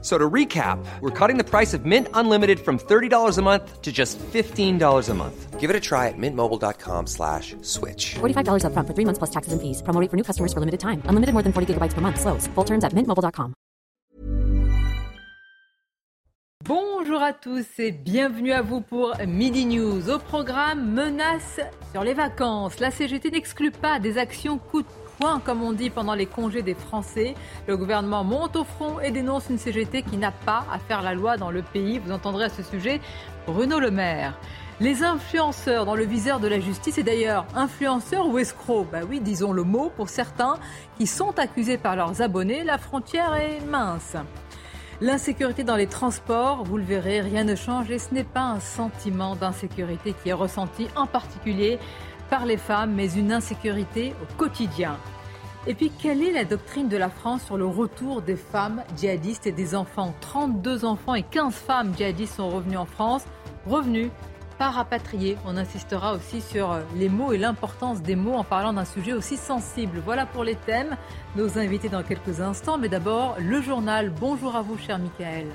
So to recap, we're cutting the price of Mint Unlimited from $30 a month to just $15 a month. Give it a try at mintmobile.com slash switch. $45 up front for three months plus taxes and fees. Promo rate for new customers for limited time. Unlimited more than 40 gigabytes per month. Slows. Full terms at mintmobile.com. Bonjour à tous et bienvenue à vous pour Midi News. Au programme, menace sur les vacances. La CGT n'exclut pas des actions coup de comme on dit, pendant les congés des Français. Le gouvernement monte au front et dénonce une CGT qui n'a pas à faire la loi dans le pays. Vous entendrez à ce sujet Bruno Le Maire. Les influenceurs dans le viseur de la justice et d'ailleurs influenceurs ou escrocs, bah oui, disons le mot pour certains qui sont accusés par leurs abonnés, la frontière est mince. L'insécurité dans les transports, vous le verrez, rien ne change et ce n'est pas un sentiment d'insécurité qui est ressenti en particulier par les femmes, mais une insécurité au quotidien. Et puis, quelle est la doctrine de la France sur le retour des femmes djihadistes et des enfants? 32 enfants et 15 femmes djihadistes sont revenus en France, revenus pas rapatriés. On insistera aussi sur les mots et l'importance des mots en parlant d'un sujet aussi sensible. Voilà pour les thèmes. Nos invités dans quelques instants, mais d'abord le journal. Bonjour à vous, cher Michael.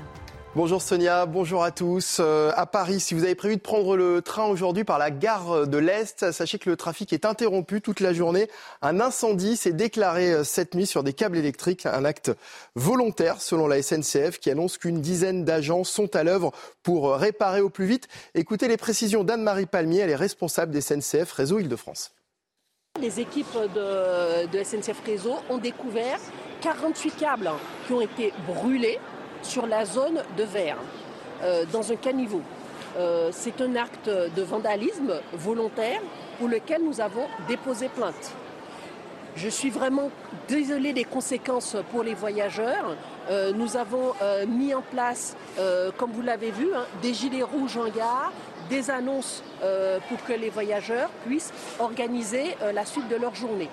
Bonjour Sonia, bonjour à tous. Euh, à Paris, si vous avez prévu de prendre le train aujourd'hui par la gare de l'Est, sachez que le trafic est interrompu toute la journée. Un incendie s'est déclaré euh, cette nuit sur des câbles électriques, un acte volontaire selon la SNCF qui annonce qu'une dizaine d'agents sont à l'œuvre pour euh, réparer au plus vite. Écoutez les précisions d'Anne-Marie Palmier, elle est responsable des SNCF Réseau Île-de-France. Les équipes de, de SNCF Réseau ont découvert 48 câbles qui ont été brûlés sur la zone de verre, euh, dans un caniveau. Euh, c'est un acte de vandalisme volontaire pour lequel nous avons déposé plainte. Je suis vraiment désolée des conséquences pour les voyageurs. Euh, nous avons mis en place, comme vous l'avez vu, hein, des gilets rouges en gare, des annonces pour que les voyageurs puissent organiser la suite de leur journée.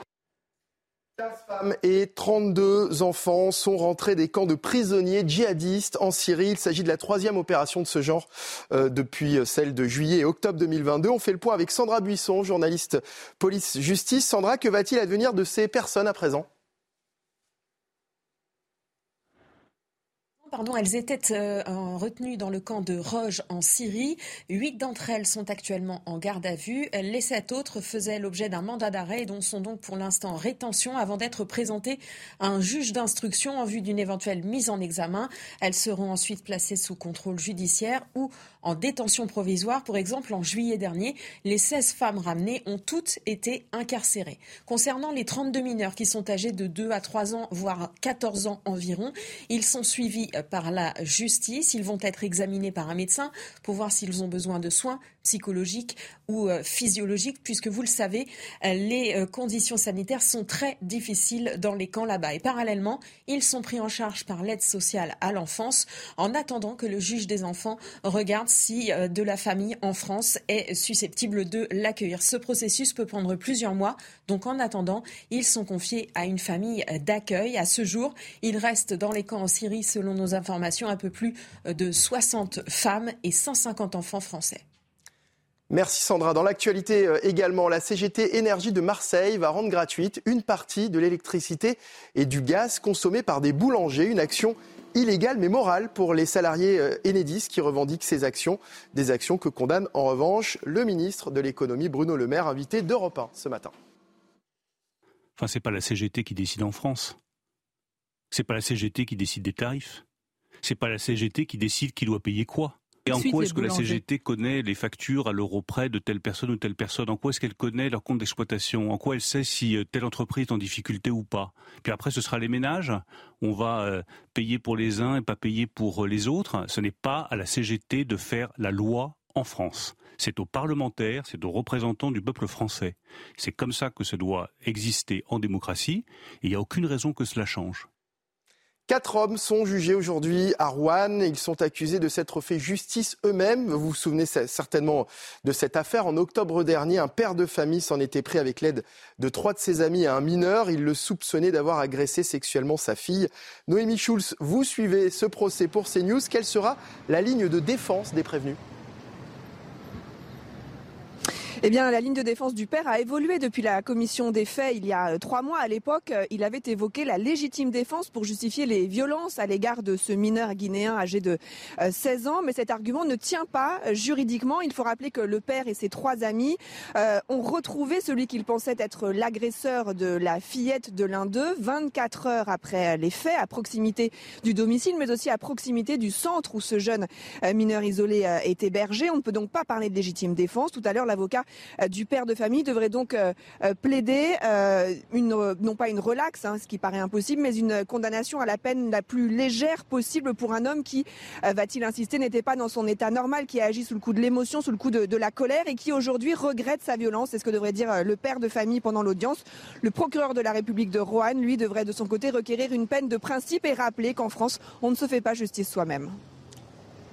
15 femmes et 32 enfants sont rentrés des camps de prisonniers djihadistes en Syrie. Il s'agit de la troisième opération de ce genre euh, depuis celle de juillet et octobre 2022. On fait le point avec Sandra Buisson, journaliste police-justice. Sandra, que va-t-il advenir de ces personnes à présent? Elles étaient euh, en retenues dans le camp de Roge en Syrie. Huit d'entre elles sont actuellement en garde à vue. Les sept autres faisaient l'objet d'un mandat d'arrêt et dont sont donc pour l'instant en rétention avant d'être présentées à un juge d'instruction en vue d'une éventuelle mise en examen. Elles seront ensuite placées sous contrôle judiciaire ou en détention provisoire. Pour exemple, en juillet dernier, les 16 femmes ramenées ont toutes été incarcérées. Concernant les 32 mineurs qui sont âgés de 2 à 3 ans, voire 14 ans environ, ils sont suivis par la justice. Ils vont être examinés par un médecin pour voir s'ils ont besoin de soins psychologiques ou euh, physiologiques, puisque vous le savez, euh, les euh, conditions sanitaires sont très difficiles dans les camps là-bas. Et parallèlement, ils sont pris en charge par l'aide sociale à l'enfance en attendant que le juge des enfants regarde si de la famille en France est susceptible de l'accueillir. Ce processus peut prendre plusieurs mois, donc en attendant, ils sont confiés à une famille d'accueil. À ce jour, ils restent dans les camps en Syrie, selon nos informations, un peu plus de 60 femmes et 150 enfants français. Merci Sandra. Dans l'actualité euh, également, la CGT Énergie de Marseille va rendre gratuite une partie de l'électricité et du gaz consommés par des boulangers. Une action illégale mais morale pour les salariés euh, Enedis qui revendiquent ces actions. Des actions que condamne en revanche le ministre de l'économie Bruno Le Maire, invité d'Europe 1 ce matin. Enfin, c'est pas la CGT qui décide en France. C'est pas la CGT qui décide des tarifs. C'est pas la CGT qui décide qui doit payer quoi. Et en quoi est-ce que la. CGT connaît les factures à l'euro près de telle personne ou telle personne? En quoi est-ce qu'elle connaît leur compte d'exploitation? En quoi elle sait si euh, telle entreprise est en difficulté ou pas? Puis après, ce sera les ménages. On va euh, payer pour les uns et pas payer pour euh, les autres. Ce n'est pas à la CGT de faire la loi en France. C'est aux parlementaires, c'est aux représentants du peuple français. C'est comme ça que ça doit exister en démocratie. Et il n'y a aucune raison que cela change. Quatre hommes sont jugés aujourd'hui à Rouen. Ils sont accusés de s'être fait justice eux-mêmes. Vous vous souvenez certainement de cette affaire. En octobre dernier, un père de famille s'en était pris avec l'aide de trois de ses amis à un mineur. Il le soupçonnait d'avoir agressé sexuellement sa fille. Noémie Schulz, vous suivez ce procès pour CNews. Quelle sera la ligne de défense des prévenus? Eh bien, la ligne de défense du père a évolué depuis la commission des faits il y a euh, trois mois. À l'époque, euh, il avait évoqué la légitime défense pour justifier les violences à l'égard de ce mineur guinéen âgé de 16 euh, ans. Mais cet argument ne tient pas juridiquement. Il faut rappeler que le père et ses trois amis ont retrouvé celui qu'ils pensaient être l'agresseur de la fillette de l'un d'eux 24 heures après les faits, à proximité du domicile, mais aussi à proximité du centre où ce jeune mineur isolé est hébergé. On ne peut donc pas parler de légitime défense. Tout à l'heure, l'avocat euh, du père de famille devrait donc euh, euh, plaider non pas une relaxe, hein, ce qui paraît impossible, mais une condamnation à la peine la plus légère possible pour un homme qui, va-t-il insister, n'était pas dans son état normal, qui a agi sous le coup de l'émotion, sous le coup de, de la colère et qui aujourd'hui regrette sa violence. C'est ce que devrait dire le père de famille pendant l'audience. Le procureur de la République de Roanne, lui, devrait de son côté requérir une peine de principe et rappeler qu'en France, on ne se fait pas justice soi-même.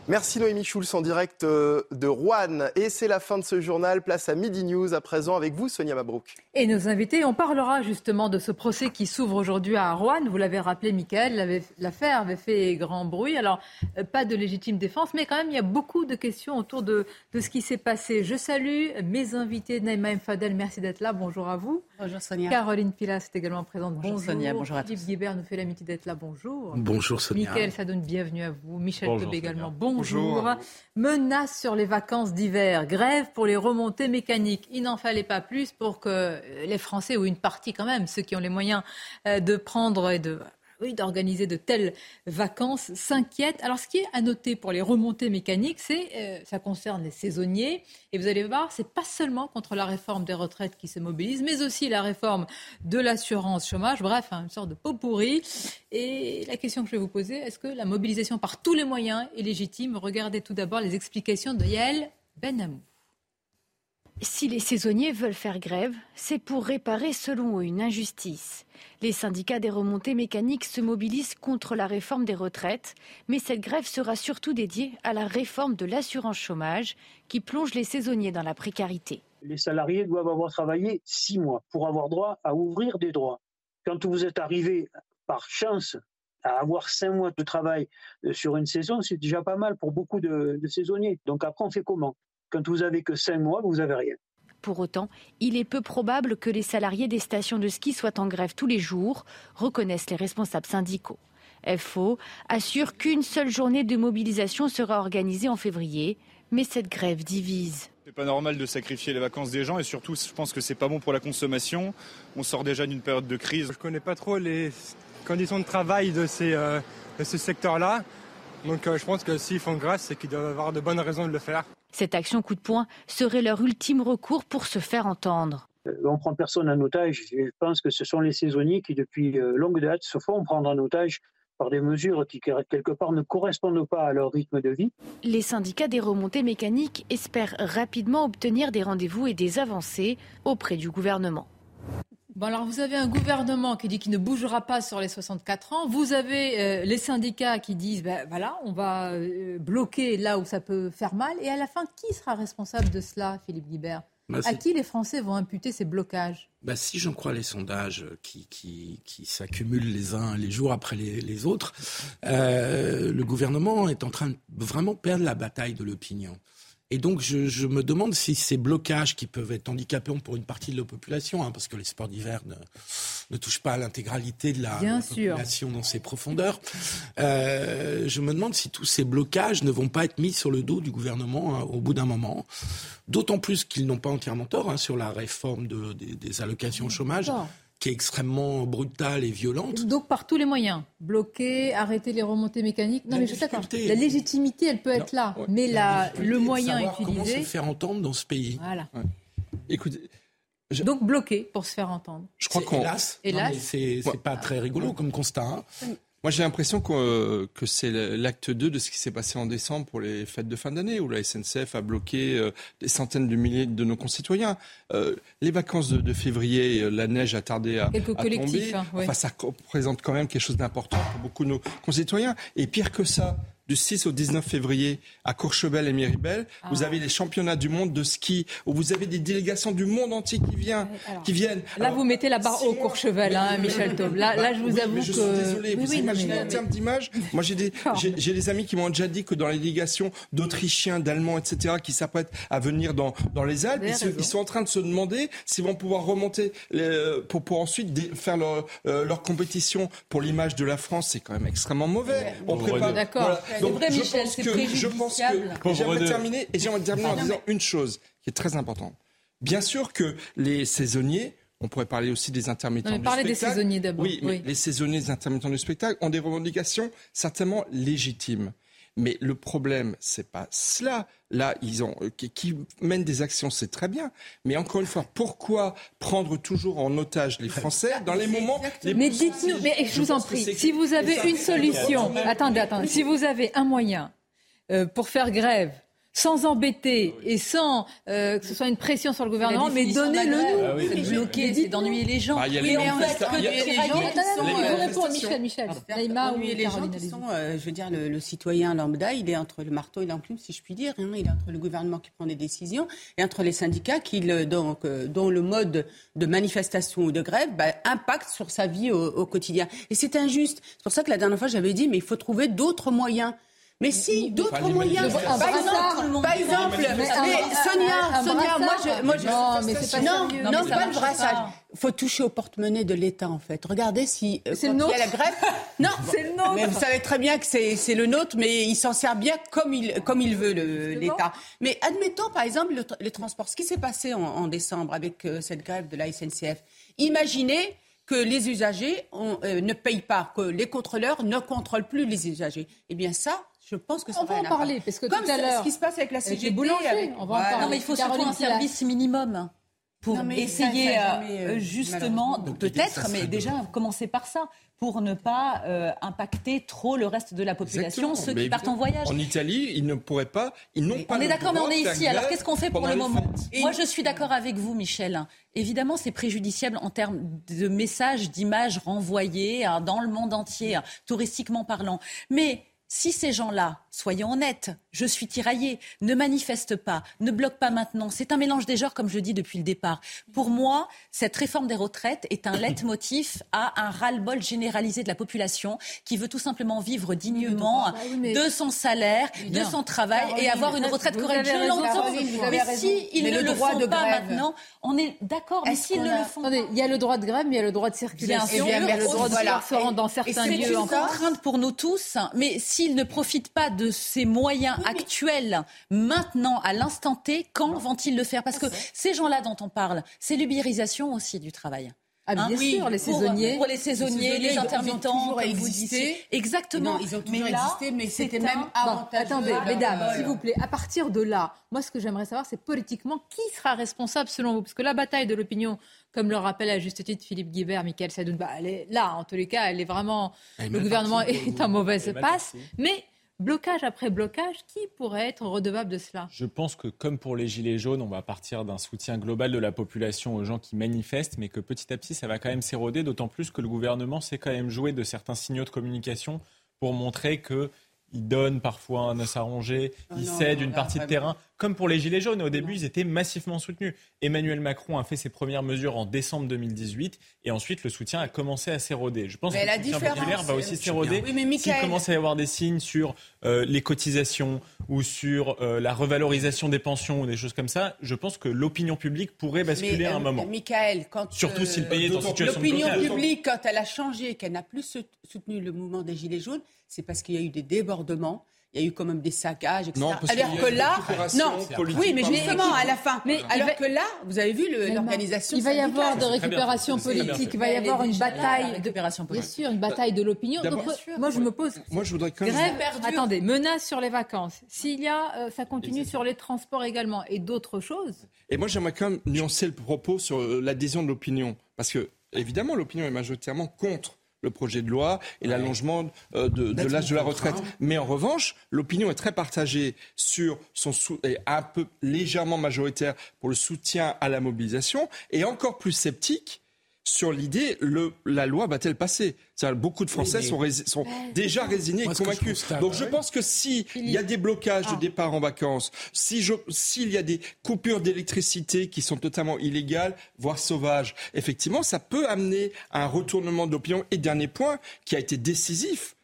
Merci Noémie Schulz en direct euh, de Rouen. Et c'est la fin de ce journal. Place à Midi News à présent avec vous, Sonia Mabrouk. Et nos invités, on parlera justement de ce procès qui s'ouvre aujourd'hui à Rouen. Vous l'avez rappelé, Michael, l'affaire avait fait grand bruit. Alors, euh, pas de légitime défense, mais quand même, il y a beaucoup de questions autour de, de ce qui s'est passé. Je salue mes invités, Naïma Fadel, merci d'être là. Bonjour à vous. Bonjour Sonia. Caroline Pilas est également présente. Bonjour, bonjour. Sonia, bonjour à tous. Philippe Guibert nous fait l'amitié d'être là. Bonjour. Bonjour Sonia. Michael Sadoun, bienvenue à vous. Michel Taube également. Bonjour. Bonjour. Menace sur les vacances d'hiver, grève pour les remontées mécaniques. Il n'en fallait pas plus pour que les Français, ou une partie quand même, ceux qui ont les moyens euh, de prendre et de oui, d'organiser de telles vacances s'inquiètent. Alors, ce qui est à noter pour les remontées mécaniques, c'est euh, ça concerne les saisonniers. Et vous allez voir, c'est pas seulement contre la réforme des retraites qui se mobilise, mais aussi la réforme de l'assurance chômage. Bref, une sorte de pot pourri. Et la question que je vais vous poser, est-ce que la mobilisation par tous les moyens est légitime? Regardez tout d'abord les explications de Yael Benamou. Si les saisonniers veulent faire grève, c'est pour réparer selon eux une injustice. Les syndicats des remontées mécaniques se mobilisent contre la réforme des retraites, mais cette grève sera surtout dédiée à la réforme de l'assurance chômage qui plonge les saisonniers dans la précarité. Les salariés doivent avoir travaillé six mois pour avoir droit à ouvrir des droits. Quand vous êtes arrivé par chance à avoir cinq mois de travail euh, sur une saison, c'est déjà pas mal pour beaucoup de, de saisonniers. Donc après, on fait comment? Quand vous avez que cinq mois, vous n'avez rien. Pour autant, il est peu probable que les salariés des stations de ski soient en grève tous les jours, reconnaissent les responsables syndicaux. FO assure qu'une seule journée de mobilisation sera organisée en février, mais cette grève divise. C'est pas normal de sacrifier les vacances des gens et surtout, je pense que c'est pas bon pour la consommation. On sort déjà d'une période de crise. Je connais pas trop les conditions de travail de, ces, euh, de ce secteur-là. Donc euh, je pense que s'ils font grâce, c'est qu'ils doivent avoir de bonnes raisons de le faire. Cette action coup de poing serait leur ultime recours pour se faire entendre. Euh, on ne prend personne en otage. Je pense que ce sont les saisonniers qui, depuis euh, longue date, se font prendre en otage par des mesures qui, quelque part, ne correspondent pas à leur rythme de vie. Les syndicats des remontées mécaniques espèrent rapidement obtenir des rendez-vous et des avancées auprès du gouvernement. Bon, alors vous avez un gouvernement qui dit qu'il ne bougera pas sur les 64 ans. Vous avez euh, les syndicats qui disent, ben voilà, on va euh, bloquer là où ça peut faire mal. Et à la fin, qui sera responsable de cela, Philippe Guibert? Bah, À qui les Français vont imputer ces blocages? Bah, Si j'en crois les sondages qui, qui, qui s'accumulent les uns les jours après les, les autres, euh, le gouvernement est en train de vraiment perdre la bataille de l'opinion. Et donc, je, je, me demande si ces blocages qui peuvent être handicapants pour une partie de la population, hein, parce que les sports d'hiver ne, ne, touchent pas à l'intégralité de la, la population dans ses profondeurs, euh, je me demande si tous ces blocages ne vont pas être mis sur le dos du gouvernement hein, au bout d'un moment. D'autant plus qu'ils n'ont pas entièrement tort hein, sur la réforme de, des, des allocations au chômage qui est extrêmement brutale et violente. Donc par tous les moyens, bloquer, arrêter les remontées mécaniques. Non, mais je sais La légitimité, elle peut être là, mais la, le moyen utilisé. Comment se faire entendre dans ce pays Voilà. Écoutez. Donc bloquer pour se faire entendre. Je crois qu'on. Hélas, hélas. c'est pas très rigolo comme constat. Hein. Moi, j'ai l'impression que, que c'est l'acte 2 de ce qui s'est passé en décembre pour les fêtes de fin d'année, où la SNCF a bloqué euh, des centaines de milliers de nos concitoyens. Euh, les vacances de, de, février, euh, la neige a tardé à, Quelques à tomber. Hein. Enfin, ça représente quand même quelque chose d'important pour beaucoup de nos concitoyens. Et pire que ça, du 6 au 19 février à Courchevel et Méribel. Ah. Vous avez les championnats du monde de ski où vous avez des délégations du monde entier qui, Alors, qui viennent. Là, Alors, vous mettez la barre au Courchevel, hein, Michel Taube. Là, là, je vous oui, avoue mais je que. suis désolé. Oui, vous oui, imaginez mais... en termes d'image Moi, j'ai des, j'ai des amis qui m'ont déjà dit que dans les délégations d'Autrichiens, d'Allemands, etc., qui s'apprêtent à venir dans, dans les Alpes, ils, se, ils, sont en train de se demander s'ils vont pouvoir remonter les, pour, pour ensuite faire leur, euh, leur compétition pour l'image de la France. C'est quand même extrêmement mauvais. On prépare. D'accord. Voilà. Donc, vrai, je Michel, pense que, je pense que j'aimerais terminer, et j'aimerais terminer en disant une chose qui est très importante. Bien sûr que les saisonniers, on pourrait parler aussi des intermittents non, du parler spectacle. des saisonniers d'abord. Oui, mais les saisonniers, les intermittents du spectacle ont des revendications certainement légitimes. Mais le problème, c'est pas cela. Là, ils ont euh, qui, qui, mènent des actions, c'est très bien. Mais encore une fois, pourquoi prendre toujours en otage les Français dans les moments les Mais dites-nous, mais je vous en prie, si vous avez une solution, attendez, attendez, si vous avez un moyen euh, pour faire grève sans embêter et sans euh, que ce soit une pression sur le gouvernement, mais donnez-le nous. Ah oui, c'est bloquer, c'est d'ennuyer les gens. Bah, y a oui, les mais en fait, les gens qui sont, euh, Michel, Michel. Naïma ou ennuyer les gens qui sont, euh, je veux dire, le, le citoyen lambda, il est entre le marteau et l'enclume, si je puis dire. hein. Il est entre le gouvernement qui prend des décisions et entre les syndicats qui, le, donc, euh, dont le mode de manifestation ou de grève bah, impacte sur sa vie au, au quotidien. Et c'est injuste. C'est pour ça que la dernière fois, j'avais dit, mais il faut trouver d'autres moyens. Mais si, d'autres moyens. Par exemple, par exemple, Mais mais un- un- Sonia, Sonia, moi je, moi je, Non, mais c'est pas non, sérieux. non, Non, mais ça pas le brassage. Il faut toucher au porte-monnaie de l'État en fait. Regardez si euh, C'est quand il y a la nôtre. grève. Non, C'est le nôtre. Mais vous savez très bien que c'est c'est le nôtre, mais il s'en sert bien comme il comme il veut le- l'État. Mais admettons par exemple le, les transports. Ce qui s'est passé en, en décembre avec euh, cette grève de la SNCF. Imaginez que les usagers ont, euh, ne payent pas, que les contrôleurs ne contrôlent plus les usagers. Eh bien ça, je pense que ça On va en parler, parce que Comme tout à ce- l'heure, ce qui se passe avec la CGT, boulangers, avec- on va en Voilà. parler. Non, mais il faut surtout un service minimum pour Non, mais ça, essayer, ça euh, jamais, euh, justement, peut-être, mais de- déjà commencer par ça, pour ne pas euh, impacter trop le reste de la population, Exactement. ceux Mais qui partent en voyage. En Italie, ils ne pourraient pas, ils n'ont pas On est d'accord, mais on est ici. Alors qu'est-ce qu'on fait pour le moment. Moi, je suis d'accord avec vous, Michel. Évidemment, c'est préjudiciable en termes de messages, d'images renvoyées hein, dans le monde entier, hein, touristiquement parlant. Mais si ces gens-là, soyons honnêtes, je suis tiraillée, ne manifestent pas, ne bloquent pas maintenant, c'est un mélange des genres, comme je dis depuis le départ. Pour moi, cette réforme des retraites est un leitmotiv à un ras-le-bol généralisé de la population qui veut tout simplement vivre dignement de son salaire, de son travail et avoir une retraite correcte. Je l'entends. Mais si ils Mais ne le le droit font de pas grève. maintenant, on est d'accord. Mais s'ils ne a- le font Attendez, il y a le droit de grève, mais il y a le droit de circulation, bien, il y a le droit de Voilà. se rendre dans certains et c'est lieux une contrainte pour nous tous, mais s'ils ne profitent pas de ces moyens actuels maintenant, à l'instant T, quand vont-ils le faire? Parce que ces gens-là dont on parle, c'est l'ubérisation aussi du travail. Ah, bien Hein Oui, sûr, les pour- saisonniers. Pour, les saisonniers, saisonniers, les ont- intermittents, ils ont toujours comme vous disiez. Exactement. Non, ils ont toujours mais là, existé, mais c'était un- même Bon, avantageux. attendez, à leur mesdames, s'il vous plaît, à partir de là, moi, ce que j'aimerais savoir, c'est politiquement qui sera responsable selon vous? Parce que la bataille de l'opinion, comme le rappelle à juste titre Philippe Guibert, Michael Sadoun, bah, elle est là, en tous les cas, elle est vraiment. Elle le gouvernement partie. est en mauvaise passe. partie. Mais blocage après blocage, qui pourrait être redevable de cela? Je pense que comme pour les Gilets jaunes, on va partir d'un soutien global de la population aux gens qui manifestent, mais que petit à petit, ça va quand même s'éroder, d'autant plus que le gouvernement s'est quand même joué de certains signaux de communication pour montrer que il donne parfois un os à ronger, Oh il non, cède non, une là, partie de terrain, comme pour les Gilets jaunes. Au début, ils étaient massivement soutenus. Emmanuel Macron a fait ses premières mesures en décembre 2018 et ensuite le soutien a commencé à s'éroder. Je pense Mais que la le soutien différence, populaire va aussi c'est- s'éroder Oui, s'il commence à y avoir des signes sur euh, les cotisations ou sur euh, la revalorisation des pensions ou des choses comme ça. Je pense que l'opinion publique pourrait basculer Mais, à un euh, moment. Michael, quand Surtout euh, si le pays est en situation L'opinion publique, quand elle a changé, qu'elle n'a plus sou- soutenu le mouvement des Gilets jaunes, c'est parce qu'il y a eu des débordements. Il y a eu quand même des saccages, etc. Non, parce alors que une là, récupération non, politique oui, mais justement à la fin. Mais alors va- que là, vous avez vu l'organisation. Il va y avoir de bien récupération bien politique, il va y avoir une bataille, de, récupération bien politique. sûr, une bataille de l'opinion. Donc, Bien moi, je me pose Moi, je voudrais quand même. Attendez, menace sur les vacances. S'il y a, euh, ça continue sur les transports également et d'autres choses. Et moi, j'aimerais quand même nuancer le propos sur euh, l'adhésion de l'opinion. Parce que, évidemment, l'opinion est majoritairement contre le projet de loi et l'allongement euh, de, l'âge de la retraite. Mais en revanche, l'opinion est très partagée sur son et un peu légèrement majoritaire pour le soutien à la mobilisation et encore plus sceptique sur l'idée le, la loi va-t-elle passer? Beaucoup de Français sont, sont déjà résignés et convaincus. Donc je pense que s'il y a des blocages de ah. départ en vacances, s'il si y a des coupures d'électricité qui sont totalement illégales, voire sauvages, effectivement, ça peut amener à un retournement d'opinion. Et dernier point qui a été décisif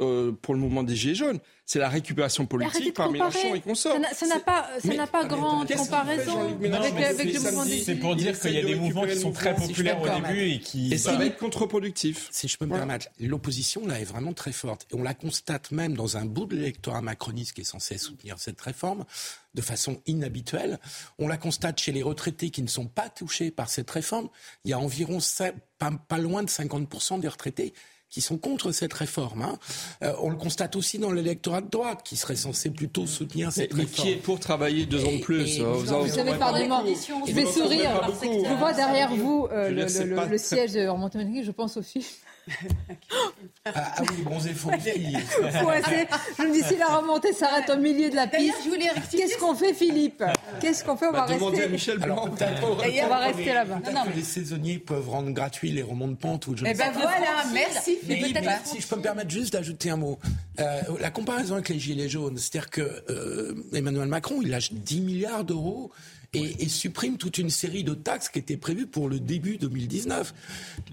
euh, pour le mouvement des Gilets jaunes, c'est la récupération politique par Mélenchon et consorts. Ça n'a pas, ça n'a pas grande comparaison avec, avec le mouvement des C'est pour dire qu'il y a des mouvements qui sont très populaires au début et qui... Et ça va être contre-productif. Si je peux me permettre, l'opposition là est vraiment très forte. Et on la constate même dans un bout de l'électorat macroniste qui est censé soutenir cette réforme de façon inhabituelle. On la constate chez les retraités qui ne sont pas touchés par cette réforme. Il y a environ pas, pas loin de 50% des retraités qui sont contre cette réforme. Hein. Euh, on le constate aussi dans l'électorat de droite, qui serait censé plutôt soutenir cette mais, réforme. qui est pour travailler deux ans de plus Vous, vous, savez, pardonnez-moi, je vais sourire. Je vois derrière vous euh, le, le, le, siège de remontée je pense aussi ah, ah, oui, bronzé faux. je me dis, si la remontée s'arrête au milieu de la piste, qu'est-ce qu'on fait, Philippe Qu'est-ce qu'on fait On va rester. À Michel Blanc. on va rester là-bas. Les saisonniers peuvent rendre gratuits les remontes pentes ou je Eh ben voilà, merci Philippe. Si je peux me permettre juste d'ajouter un mot. Euh, la comparaison avec les Gilets jaunes, c'est-à-dire que euh, Emmanuel Macron, il lâche 10 milliards d'euros et, supprime toute une série de taxes qui étaient prévues pour le début 2019.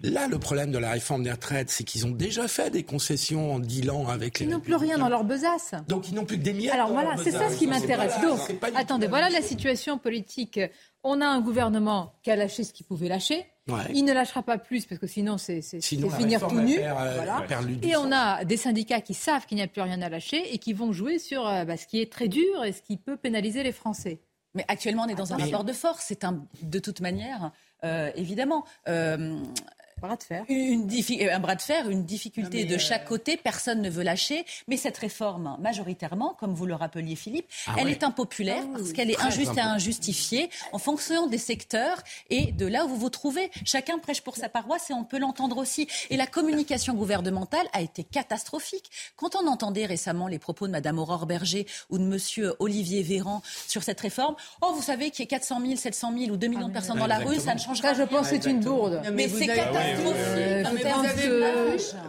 Là, le problème de la réforme des retraites, c'est qu'ils ont déjà fait des concessions en dealant avec les... Ils n'ont plus rien dans leur besace. Donc ils n'ont plus que des milliards. Alors voilà, c'est ça ce qui m'intéresse. Donc, attendez, voilà la situation politique. On a un gouvernement qui a lâché ce qu'il pouvait lâcher. Il ne lâchera pas plus parce que sinon c'est finir tout nu. Euh, et on a des syndicats qui savent qu'il n'y a plus rien à lâcher et qui vont jouer sur euh, bah, ce qui est très dur et ce qui peut pénaliser les Français. Mais actuellement, on est dans un rapport de force. C'est un, de toute manière, euh, évidemment. Euh, bras de fer. Une un bras de fer, une difficulté de chaque côté, personne ne veut lâcher. Mais cette réforme, majoritairement, comme vous le rappeliez Philippe, ah elle est impopulaire ah parce qu'elle est injuste et injustifiée en fonction des secteurs et de là où vous vous trouvez. Chacun prêche pour sa paroisse et on peut l'entendre aussi. Et la communication gouvernementale a été catastrophique. Quand on entendait récemment les propos de Mme Aurore Berger ou de M. Olivier Véran sur cette réforme, oh, vous savez qu'il y ait 400 000, 700 000 ou 2 millions de personnes dans la rue, ça ne changera rien. je pense que c'est une bourde. Mais, c'est catastrophique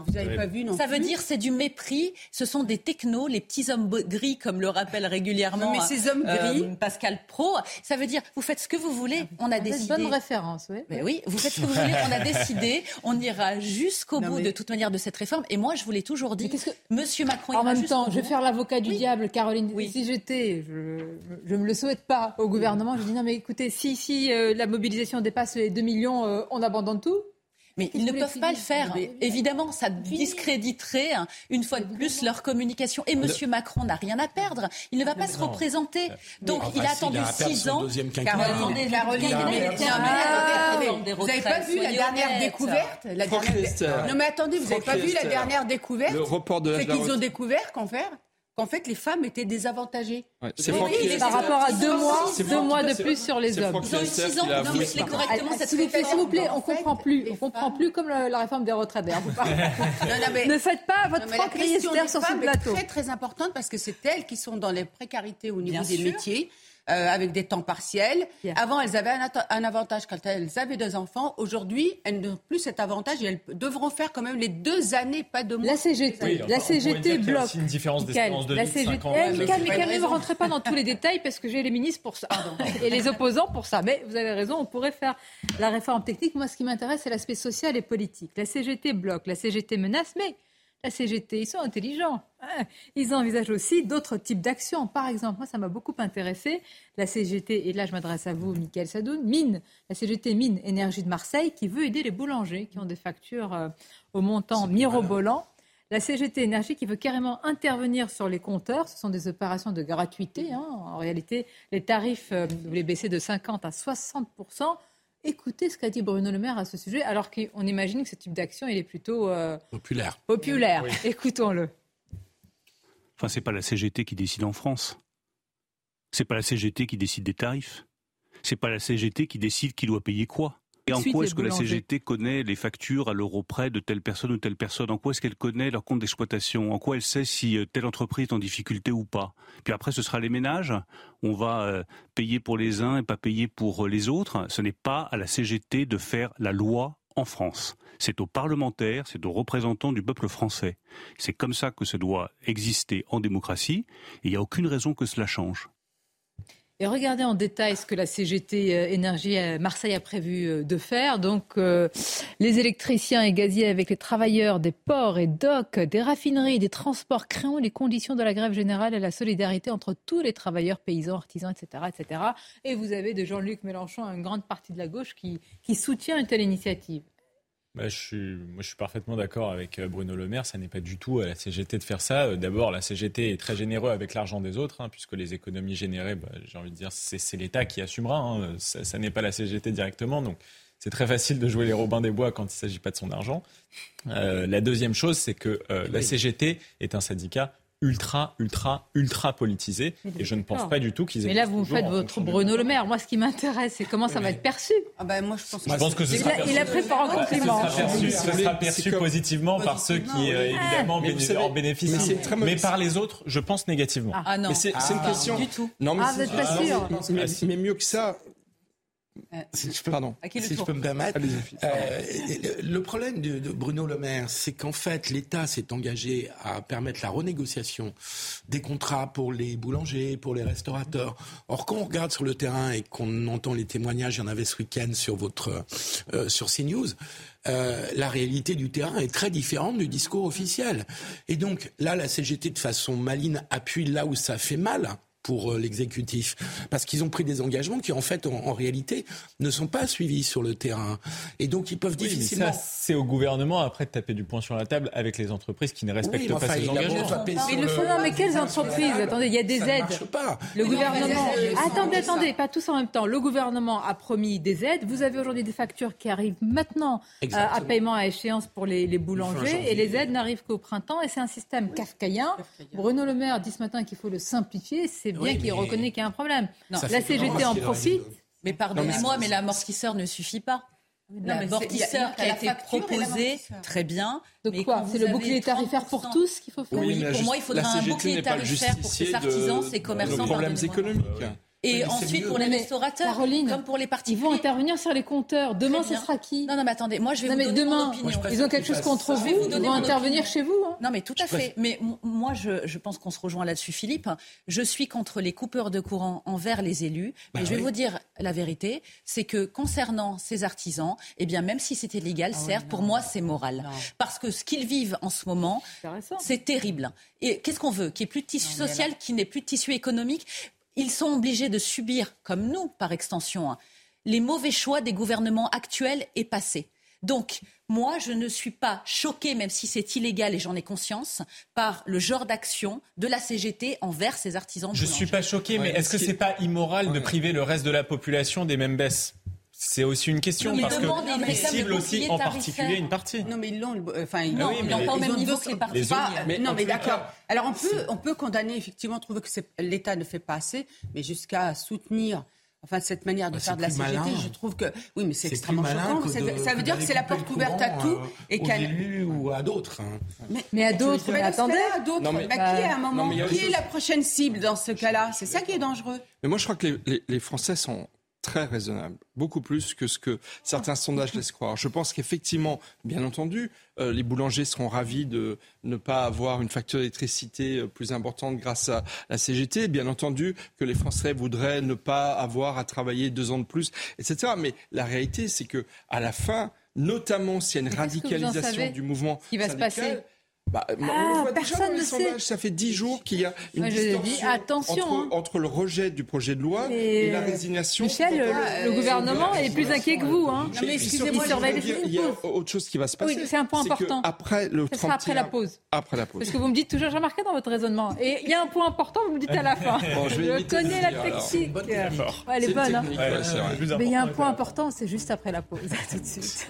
vous n'avez pas vu, non Ça veut dire c'est du mépris. Ce sont des technos, les petits hommes gris, comme le rappelle régulièrement mais ces hommes gris, euh, Pascal Pro. Ça veut dire vous faites ce que vous voulez. On a décidé. Bonne référence, oui. Mais oui, vous faites ce que vous voulez. On a décidé. On ira jusqu'au bout de toute manière de cette réforme. Et moi, je vous l'ai toujours dit. Que... Monsieur Macron. En même temps, je vais faire l'avocat du diable, Caroline. Oui. Si j'étais, je ne me le souhaite pas au gouvernement. Je dis non, mais écoutez, si si euh, la mobilisation dépasse les 2 millions, euh, on abandonne tout. Mais ils ne peuvent pas le faire. Évidemment, ça discréditerait hein, une fois de plus leur communication. Et M. Macron n'a rien à perdre. Il ne va pas se représenter. Donc il a attendu six ans. Caroline, vous n'avez pas vu la dernière découverte Non mais attendez, vous n'avez pas vu la dernière découverte Le report de C'est qu'ils ont découvert qu'en fait, qu'en fait les femmes étaient désavantagées. Ouais, c'est par rapport à deux mois, deux mois de plus sur les hommes. Ils ont eu six ans pour ficeler correctement cette S'il vous plaît, on comprend plus. On comprend plus comme la réforme des retraites. Ne faites pas votre propre sur ce plateau. C'est très très importante parce que c'est elles qui sont dans les précarités au niveau des métiers. Euh, avec des temps partiels. Avant, elles avaient un, avantage quand elles avaient deux enfants. Aujourd'hui, elles n'ont plus cet avantage et elles devront faire quand même les deux années, pas deux mois. La CGT, la CGT bloque. une différence d'espérance de vie. La CGT, ne rentrez pas dans tous les détails parce que j'ai les ministres pour ça et les opposants pour ça. Mais vous avez raison, on pourrait faire la réforme technique. Moi, ce qui m'intéresse, c'est l'aspect social et politique. La CGT bloque, la CGT menace, mais la CGT, ils sont intelligents. Hein. ils envisagent aussi d'autres types d'actions. Par exemple, moi, ça m'a beaucoup intéressé. La CGT, et là, je m'adresse à vous, Michael Sadoun, mine, la CGT Mine Énergie de Marseille, qui veut aider les boulangers qui ont des factures euh, au montant mirobolant. La CGT Énergie qui veut carrément intervenir sur les compteurs. Ce sont des opérations de gratuité. Hein. En réalité, les tarifs, euh, vous les baissez de 50 à 60 Écoutez ce qu'a dit Bruno Le Maire à ce sujet, alors qu'on imagine que ce type d'action, il est plutôt euh, populaire. Populaire. Écoutons-le. Enfin, c'est pas la CGT qui décide en France. C'est pas la CGT qui décide des tarifs. C'est pas la CGT qui décide qui doit payer quoi. Et en quoi est-ce que la. CGT connaît les factures à l'euro près de telle personne ou telle personne? En quoi est-ce qu'elle connaît leur compte d'exploitation? En quoi elle sait si euh, telle entreprise est en difficulté ou pas? Puis après, ce sera les ménages. On va euh, payer pour les uns et pas payer pour euh, les autres. Ce n'est pas à la CGT de faire la loi en France. C'est aux parlementaires, c'est aux représentants du peuple français. C'est comme ça que ça doit exister en démocratie. Et il n'y a aucune raison que cela change. Et regardez en détail ce que la CGT euh, Énergie euh, Marseille a prévu euh, de faire. Donc, les électriciens et gaziers avec les travailleurs des ports et docks, des raffineries, des transports, créant les conditions de la grève générale et la solidarité entre tous les travailleurs, paysans, artisans, etc., etc. Et vous avez de Jean-Luc Mélenchon, une grande partie de la gauche qui soutient une telle initiative. Bah, je suis, moi, je suis parfaitement d'accord avec euh, Bruno Le Maire. Ça n'est pas du tout à la CGT de faire ça. Euh, D'abord, la CGT est très généreux avec l'argent des autres, hein, puisque les économies générées, bah, j'ai envie de dire, c'est c'est l'État qui assumera. hein. Ça, ça n'est pas la CGT directement. Donc, c'est très facile de jouer les Robins des Bois quand il ne s'agit pas de son argent. Euh, la deuxième chose, c'est que euh, la CGT est un syndicat ultra, ultra, ultra politisé. Et je ne pense pas du tout qu'ils aient Mais là, vous faites votre Bruno Le Maire. Moi, ce qui m'intéresse, c'est comment ça va être perçu. Ah ben, moi, je pense Je pense que ce Il sera a- il a perçu- préparé un compliment. Ce sera perçu, positivement par ceux qui, euh, évidemment, en bénéficient. mais par les autres, je pense négativement. Ah non. Mais c'est une Ah, question. du tout. Non, mais Ah, c'est- pas non, sûr mais mieux que ça. Euh, Pardon. À qui le si je tour peux me permettre, euh, le le problème de, de Bruno Le Maire, c'est qu'en fait, l'État s'est engagé à permettre la renégociation des contrats pour les boulangers, pour les restaurateurs. Or, quand on regarde sur le terrain et qu'on entend les témoignages, il y en avait ce week-end sur votre euh, sur CNews. Euh, la réalité du terrain est très différente du discours officiel. Et donc là, la CGT, de façon maligne, appuie là où ça fait mal pour euh, l'exécutif, parce qu'ils ont pris des engagements qui, en fait, en, en réalité, ne sont pas suivis sur le terrain. Et donc, ils peuvent Oui, mais difficilement... ça, c'est au gouvernement après de taper du poing sur la table avec les entreprises qui ne respectent Oui, mais pas ces engagements. sur le font, non, mais quelles entreprises? Attendez, il y a des Ça ne aides. marche pas. Le Mais gouvernement. Attendez, attendez, pas tous en même temps. Le gouvernement a promis des aides. Vous avez aujourd'hui des factures qui arrivent maintenant euh, à paiement à échéance pour les, les boulangers et les aides n'arrivent qu'au printemps et c'est un système kafkaïen. Bruno Le Maire dit ce matin qu'il faut le simplifier. C'est bien Oui, qu'il mais- reconnaît qu'il y a un problème. Non. La CGT en profite. Mais pardonnez-moi, mais l'amortisseur ne suffit pas. C'est- a- L'amortisseur qui a été proposé, très bien. Donc mais quoi C'est le bouclier tarifaire pour 30%, tous qu'il faut faire Oui, mais pour moi, il faudra la un CGT bouclier n'est pas le tarifaire pour ces artisans, ces commerçants. nos problèmes économiques. Et Oui, ensuite, mieux. pour les Mais restaurateurs, Caroline, comme pour les Ils particuliers. vont intervenir sur les compteurs. Demain, ce sera qui Non, non, mais attendez, moi je vais Non, vous mais donner demain, mon opinion. Moi, Ils ont quelque chose contre ça. vous. Vous Ils vont intervenir opinion. chez vous. hein. Non, mais tout à fait. Mais moi, je, je pense qu'on se rejoint là-dessus, Philippe. Je suis contre les coupeurs de courant envers les élus. Bah mais je vais oui. vous dire la vérité, c'est que concernant ces artisans, eh bien, même si c'était légal, certes, pour moi, c'est moral. Parce que ce qu'ils vivent en ce moment, c'est terrible. Et qu'est-ce qu'on veut? Qu'il n'y ait plus de tissu social, qu'il n'ait plus de tissu économique. Ils sont obligés de subir, comme nous, par extension, hein, les mauvais choix des gouvernements actuels et passés. Donc, moi, je ne suis pas choquée, même si c'est illégal et j'en ai conscience, par le genre d'action de la CGT envers ces artisans. Je suis pas choqué, mais Ouais, est-ce que ce c'est pas immoral de priver le reste de la population des mêmes baisses? C'est aussi une question Non, mais parce demandez que une ils réforme de ciblent aussi en particulier une partie. Non, mais ils l'ont. le- Enfin, ils Non, oui, ils mais n'ont pas au ils même niveau que les partis. les Pas- autres- Mais non, mais d'accord. Alors on peut, on peut condamner effectivement, trouver que l'État ne fait pas assez, mais jusqu'à soutenir. Enfin, cette manière de Bah, faire de la CGT, malin. je trouve que oui, mais c'est extrêmement choquant. Ça, de- ça veut dire que c'est la porte ouverte à courant, tout euh, et aux qu'elle. élus ou à d'autres. hein. Mais à d'autres, Mais attendez. à d'autres, Non, mais- bah, qui est à un moment Non, Qui est la prochaine cible dans ce cas-là? C'est ça qui est dangereux. Mais moi, je crois que les, les- les Français sont très raisonnables, beaucoup plus que ce que certains sondages laissent croire. Je pense qu'effectivement, bien entendu, euh, les boulangers seront ravis de ne pas avoir une facture d'électricité euh, plus importante grâce à la CGT. Bien entendu que les Français voudraient ne pas avoir à travailler deux ans de plus, etc. Mais la réalité, c'est que à la fin, notamment s'il y a une radicalisation du mouvement qui va se passer? Bah, le Ah, déjà personne dans les ne sait. Ça fait dix jours qu'il y a une Moi, dis, attention, entre, hein. entre le rejet du projet de loi et la euh, résignation. Michel, le, euh, le gouvernement est plus inquiet que vous. Hein. Non, mais excusez-moi, il Il y a autre chose qui va se passer. Oui, c'est un point important. Après le Ce sera 31 après la pause. Après la pause. Parce que vous me dites toujours, j'ai remarqué dans votre raisonnement. Et il y a un point important, vous me dites à la fin. Bon, je connais la technique. Elle est bonne. hein. Mais il y a un point important, c'est juste après la pause. À tout de suite.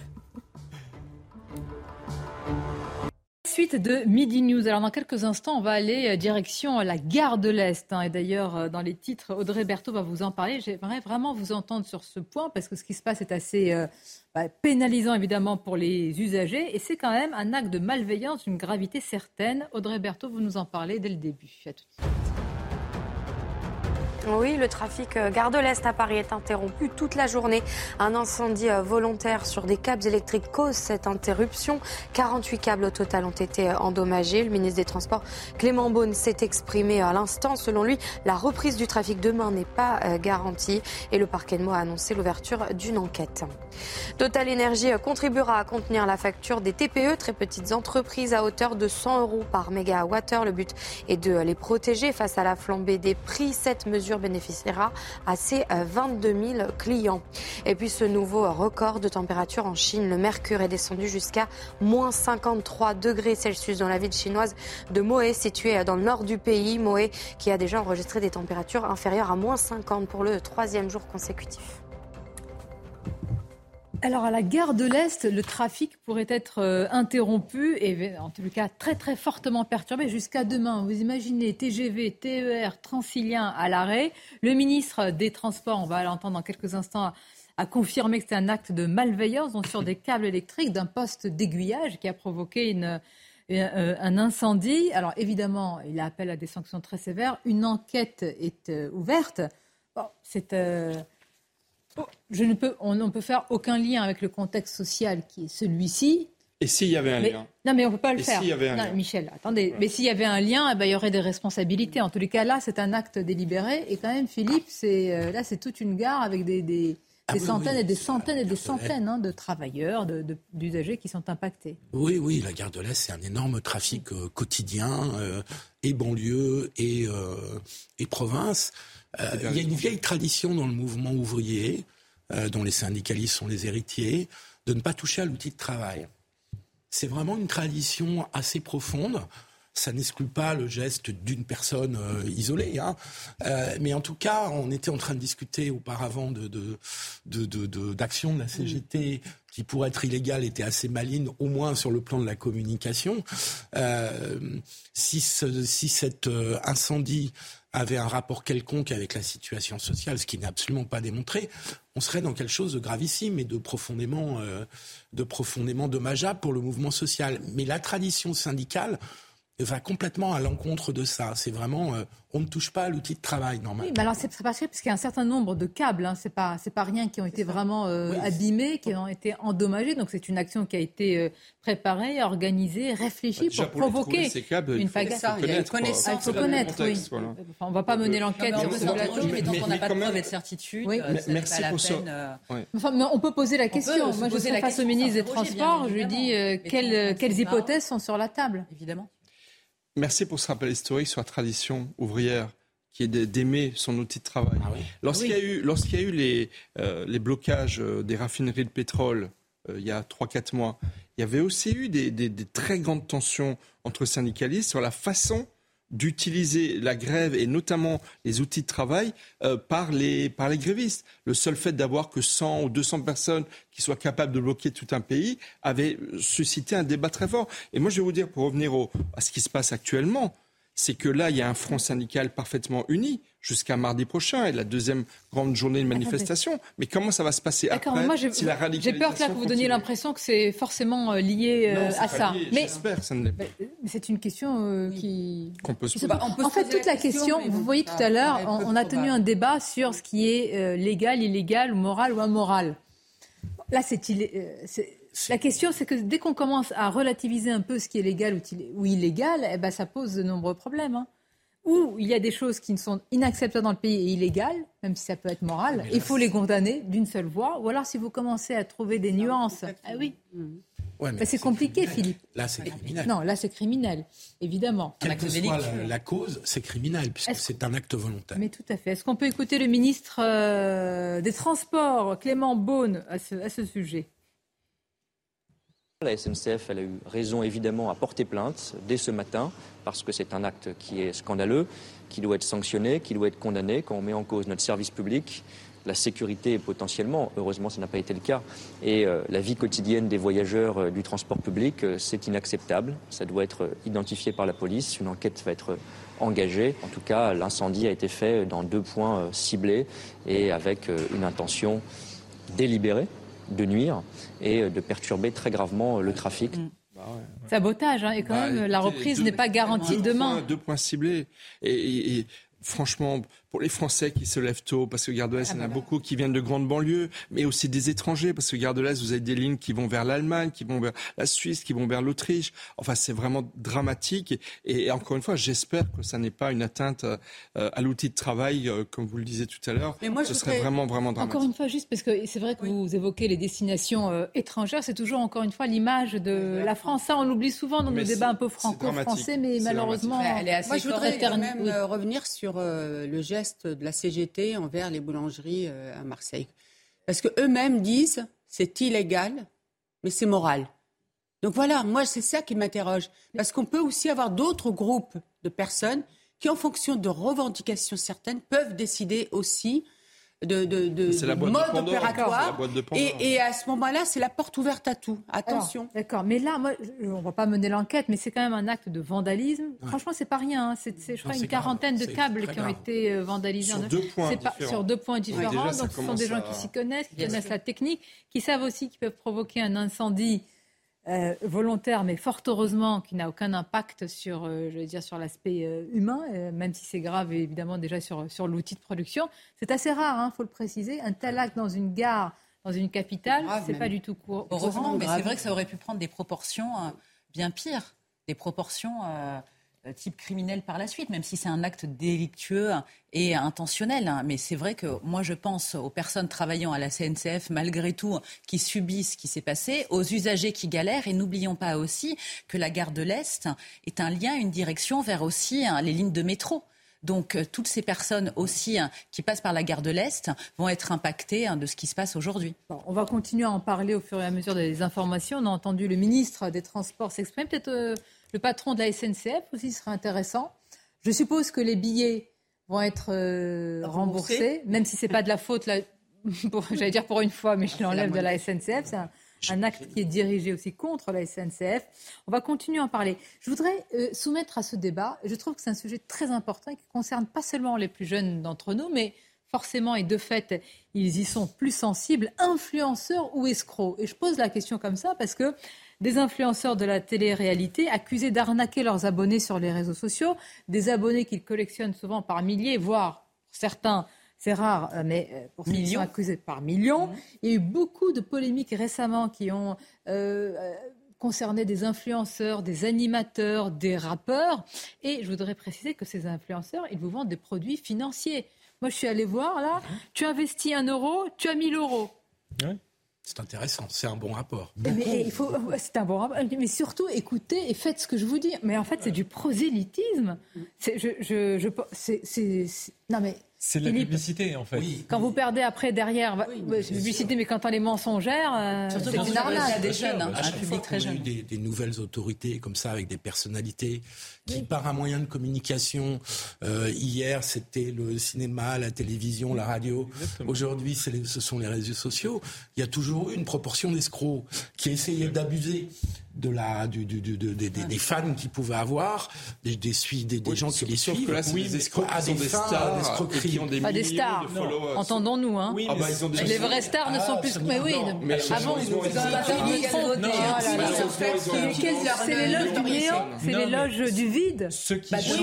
Suite de Midi News. Alors dans quelques instants, on va aller euh, direction la gare de l'Est. Hein. Et d'ailleurs, euh, dans les titres, Audrey Berthaud va vous en parler. J'aimerais vraiment vous entendre sur ce point parce que ce qui se passe est assez euh, bah, pénalisant évidemment pour les usagers. Et c'est quand même un acte de malveillance d'une gravité certaine. Audrey Berthaud, vous nous en parlez dès le début. À tout de suite. Oui, le trafic euh, gare de l'Est à Paris est interrompu toute la journée. Un incendie euh, volontaire sur des câbles électriques cause cette interruption. 48 câbles au total ont été euh, endommagés. Le ministre des Transports, Clément Beaune, s'est exprimé à l'instant. Selon lui, la reprise du trafic demain n'est pas garantie et le parquet de a annoncé l'ouverture d'une enquête. Total Énergie contribuera à contenir la facture des TPE, très petites entreprises, à hauteur de 100 euros par mégawattheure. Le but est de les protéger face à la flambée des prix. Cette mesure bénéficiera à ses 22 euh, 000 clients. Et puis ce nouveau record de température en Chine, le mercure est descendu jusqu'à moins 53 degrés Celsius dans la ville chinoise de Moé, située dans le nord du pays. Moé qui a déjà enregistré des températures inférieures à moins 50 pour le troisième jour consécutif. Alors à la gare de l'Est, le trafic pourrait être euh, interrompu et en tout cas très très fortement perturbé jusqu'à demain. Vous imaginez TGV, TER, Transilien à l'arrêt. Le ministre des Transports, on va l'entendre dans quelques instants, a confirmé que c'était un acte de malveillance sur des câbles électriques d'un poste d'aiguillage qui a provoqué une, euh, un incendie. Alors évidemment, il appelle à des sanctions très sévères. Une enquête est euh, ouverte. Bon, c'est je ne peux, on ne peut faire aucun lien avec le contexte social qui est celui-ci. Et s'il y avait un lien Non, mais on ne peut pas le Et faire. s'il y avait un non, lien Michel, attendez. Mais s'il y avait un lien, eh ben, il y aurait des responsabilités. En tous les cas, là, c'est un acte délibéré. Et quand même, Philippe, c'est euh, là, c'est toute une gare avec des, des, Ah des oui, centaines oui, et des centaines et des centaines hein, de travailleurs, de- de- d'usagers qui sont impactés. Oui, oui, la gare de l'Est, c'est un énorme trafic euh, quotidien, euh, et banlieue, et, euh, et province. Euh, il y a une vieille tradition dans le mouvement ouvrier, euh, dont les syndicalistes sont les héritiers, de ne pas toucher à l'outil de travail. C'est vraiment une tradition assez profonde. Ça n'exclut pas le geste d'une personne euh, isolée, hein. Euh, mais en tout cas, on était en train de discuter auparavant de de de de- d'actions la CGT qui, pour être illégale, était assez maligne, au moins sur le plan de la communication. Euh, si ce, si cet incendie avait un rapport quelconque avec la situation sociale, ce qui n'est absolument pas démontré, on serait dans quelque chose de gravissime et de profondément, euh, de profondément dommageable pour le mouvement social. Mais la tradition syndicale va complètement à l'encontre de ça. C'est vraiment, euh, on ne touche pas à l'outil de travail normalement. Oui, mais alors c'est parce que- parce qu'il y a un certain nombre de câbles, hein, c'est pas c'est pas rien qui ont été vraiment euh, abîmés, qui ont été endommagés. Donc c'est une action qui a été euh, préparée, organisée, réfléchie Déjà, pour provoquer ces câbles, il une faut- pagaille. il faut Il une connaître, quoi. Ah, il faut connaître, oui. contexte, voilà. Enfin, on va pas mener l'enquête sur ce plateau. mais tant qu'on n'a pas de preuve et de certitude, euh, merci pour ça. euh, on peut poser la question. Moi, je la face au ministre des Transports. Je lui dis euh, quelles, hypothèses sont sur la table. Évidemment. Merci pour ce rappel historique sur la tradition ouvrière qui est d'aimer son outil de travail. Lorsqu'il y a eu, lorsqu'il y a eu les, euh, les blocages euh, des raffineries de pétrole euh, il y a 3-4 mois, il y avait aussi eu des, des- des très grandes tensions entre syndicalistes sur la façon d'utiliser la grève et notamment les outils de travail euh, par, les, par les grévistes. Le seul fait d'avoir que 100 ou 200 personnes qui soient capables de bloquer tout un pays avait suscité un débat très fort. Et moi, je vais vous dire, pour revenir au, à ce qui se passe actuellement, c'est que là, il y a un front syndical parfaitement uni jusqu'à mardi prochain et la deuxième grande journée de manifestation. Mais comment ça va se passer D'accord, après moi j'ai si la j'ai peur que là que vous donniez l'impression que c'est forcément euh, lié euh, Non, c'est à pas ça. lié, Mais J'espère que ça ne l'est pas. mais c'est une question euh, qui. Qu'on peut se poser. peut en se fait, toute la question, vous voyez tout à l'heure, on, a tenu un débat sur ce qui est euh, légal, illégal, moral ou immoral. Là, c'est illé- euh, c'est- la question, c'est que dès qu'on commence à relativiser un peu ce qui est légal ou, il- ou illégal, eh ben, ça pose de nombreux problèmes. hein. Ou il y a des choses qui ne sont inacceptables dans le pays et illégales, même si ça peut être moral, il faut les condamner d'une seule voix. Ou alors, si vous commencez à trouver des nuances, ah oui, Ouais, Ben, c'est compliqué, Philippe. Là, c'est criminel. Non, là, c'est criminel, évidemment. Quelle que soit la, la cause, c'est criminel, puisque c'est un acte volontaire. Mais tout à fait. Est-ce qu'on peut écouter le ministre euh, des Transports, Clément Beaune, à ce, à ce sujet? La SNCF, a eu raison évidemment à porter plainte dès ce matin, parce que c'est un acte qui est scandaleux, qui doit être sanctionné, qui doit être condamné quand on met en cause notre service public, la sécurité potentiellement, heureusement ça n'a pas été le cas, et euh, la vie quotidienne des voyageurs euh, du transport public, euh, c'est inacceptable. Ça doit être identifié par la police, une enquête va être engagée. En tout cas, l'incendie a été fait dans deux points ciblés et avec une intention délibérée de nuire et de perturber très gravement le trafic. Mm. Bah Sabotage, hein, et quand bah, même, la reprise n'est pas garantie demain. deux points ciblés. et franchement, pour les Français qui se lèvent tôt, parce que Gare de l'Est, il y en a beaucoup qui viennent de grandes banlieues, mais aussi des étrangers, parce que Gare de l'Est, vous avez des lignes qui vont vers l'Allemagne, qui vont vers la Suisse, qui vont vers l'Autriche. Enfin, c'est vraiment dramatique. Et, encore une fois, j'espère que ça n'est pas une atteinte euh, à l'outil de travail, euh, comme vous le disiez tout à l'heure. Mais moi, ce serait vraiment, vraiment dramatique. Encore une fois, juste parce que c'est vrai que vous évoquez les destinations euh, étrangères, c'est toujours, encore une fois, l'image de la France. Ça, on l'oublie souvent dans nos débats un peu franco-français, mais malheureusement... moi, je voudrais quand même revenir sur le geste de la CGT envers les boulangeries euh, à Marseille. Parce qu'eux-mêmes disent c'est illégal, mais c'est moral. Donc voilà, moi c'est ça qui m'interroge. Parce qu'on peut aussi avoir d'autres groupes de personnes qui, en fonction de revendications certaines, peuvent décider aussi de, de, de, mode opératoire. Et, et, à ce moment-là, c'est la porte ouverte à tout. Attention. D'accord. Mais là, moi, on ne va pas mener l'enquête, mais c'est quand même un acte de vandalisme. Franchement, c'est pas rien. Hein. C'est, je crois, une quarantaine de câbles qui ont été euh, vandalisés. Sur, deux points pas, sur deux points différents. Donc, ce sont des gens qui s'y connaissent, qui connaissent la technique, qui savent aussi qu'ils peuvent provoquer un incendie euh, volontaire, mais fort heureusement qui n'a aucun impact sur, euh, je veux dire, sur l'aspect euh, humain, même si c'est grave évidemment déjà sur, sur l'outil de production. C'est assez rare, il hein, faut le préciser. Un tel acte dans une gare, dans une capitale, c'est pas du tout courant. Heureusement, mais c'est vrai que ça aurait pu prendre des proportions bien pires, des proportions euh, type criminel par la suite, même si c'est un acte délictueux et intentionnel. Hein. Mais c'est vrai que moi, je pense aux personnes travaillant à la CNCF, malgré tout, qui subissent ce qui s'est passé, aux usagers qui galèrent. Et n'oublions pas aussi que la gare de l'Est est un lien, une direction vers aussi hein, les lignes de métro. Donc euh, toutes ces personnes aussi hein, qui passent par la gare de l'Est vont être impactées de ce qui se passe aujourd'hui. on va continuer à en parler au fur et à mesure des informations. On a entendu le ministre des Transports s'exprimer. Peut-être euh, le patron de la SNCF aussi sera intéressant. Je suppose que les billets vont être euh, remboursés, même si ce n'est pas de la faute, j'allais dire pour une fois, mais je l'enlève de la SNCF. C'est un, acte qui est dirigé aussi contre la SNCF. On va continuer à en parler. Je voudrais euh, soumettre à ce débat, je trouve que c'est un sujet très important qui concerne pas seulement les plus jeunes d'entre nous, mais forcément et de fait, ils y sont plus sensibles, influenceurs ou escrocs. Et je pose la question comme ça parce que des influenceurs de la télé-réalité accusés d'arnaquer leurs abonnés sur les réseaux sociaux, des abonnés qu'ils collectionnent souvent par milliers, voire certains c'est rare, euh, mais euh, pour ceux qui sont accusés par millions. Mmh. Il y a eu beaucoup de polémiques récemment qui ont euh, concerné des influenceurs, des animateurs, des rappeurs. Et je voudrais préciser que ces influenceurs, ils vous vendent des produits financiers. Moi, je suis allé voir là, mmh. tu investis un euro, tu as 1000 euros. C'est intéressant, c'est un bon rapport. Mais, il faut, c'est un bon rapport. Mais surtout, écoutez et faites ce que je vous dis. Mais en fait, c'est du prosélytisme. C'est, je, je, je, c'est, c'est, non mais c'est de la publicité, en fait. Quand vous perdez après derrière, c'est publicité, mais quand on est mensongère, euh, c'est une arnaque. des jeunes, hein, un public très jeune. Des, des nouvelles autorités comme ça, avec des personnalités qui, par un moyen de communication, euh, hier c'était le cinéma, la télévision, la radio. Aujourd'hui, ce sont les réseaux sociaux. Il y a toujours eu une proportion d'escrocs qui essayaient d'abuser de la, du, du, du, des, des, fans qu'ils pouvaient avoir, des, des, des, des gens qui les suivent. Que là, oui, des escrocs à des, stars, des escroqueries. Ont des des stars. Entendons-nous, hein. Oui, ah bah, les vraies stars ne sont plus. Mais oui, avant, c'est l'éloge du néant, c'est l'éloge du vide. Ce qui change,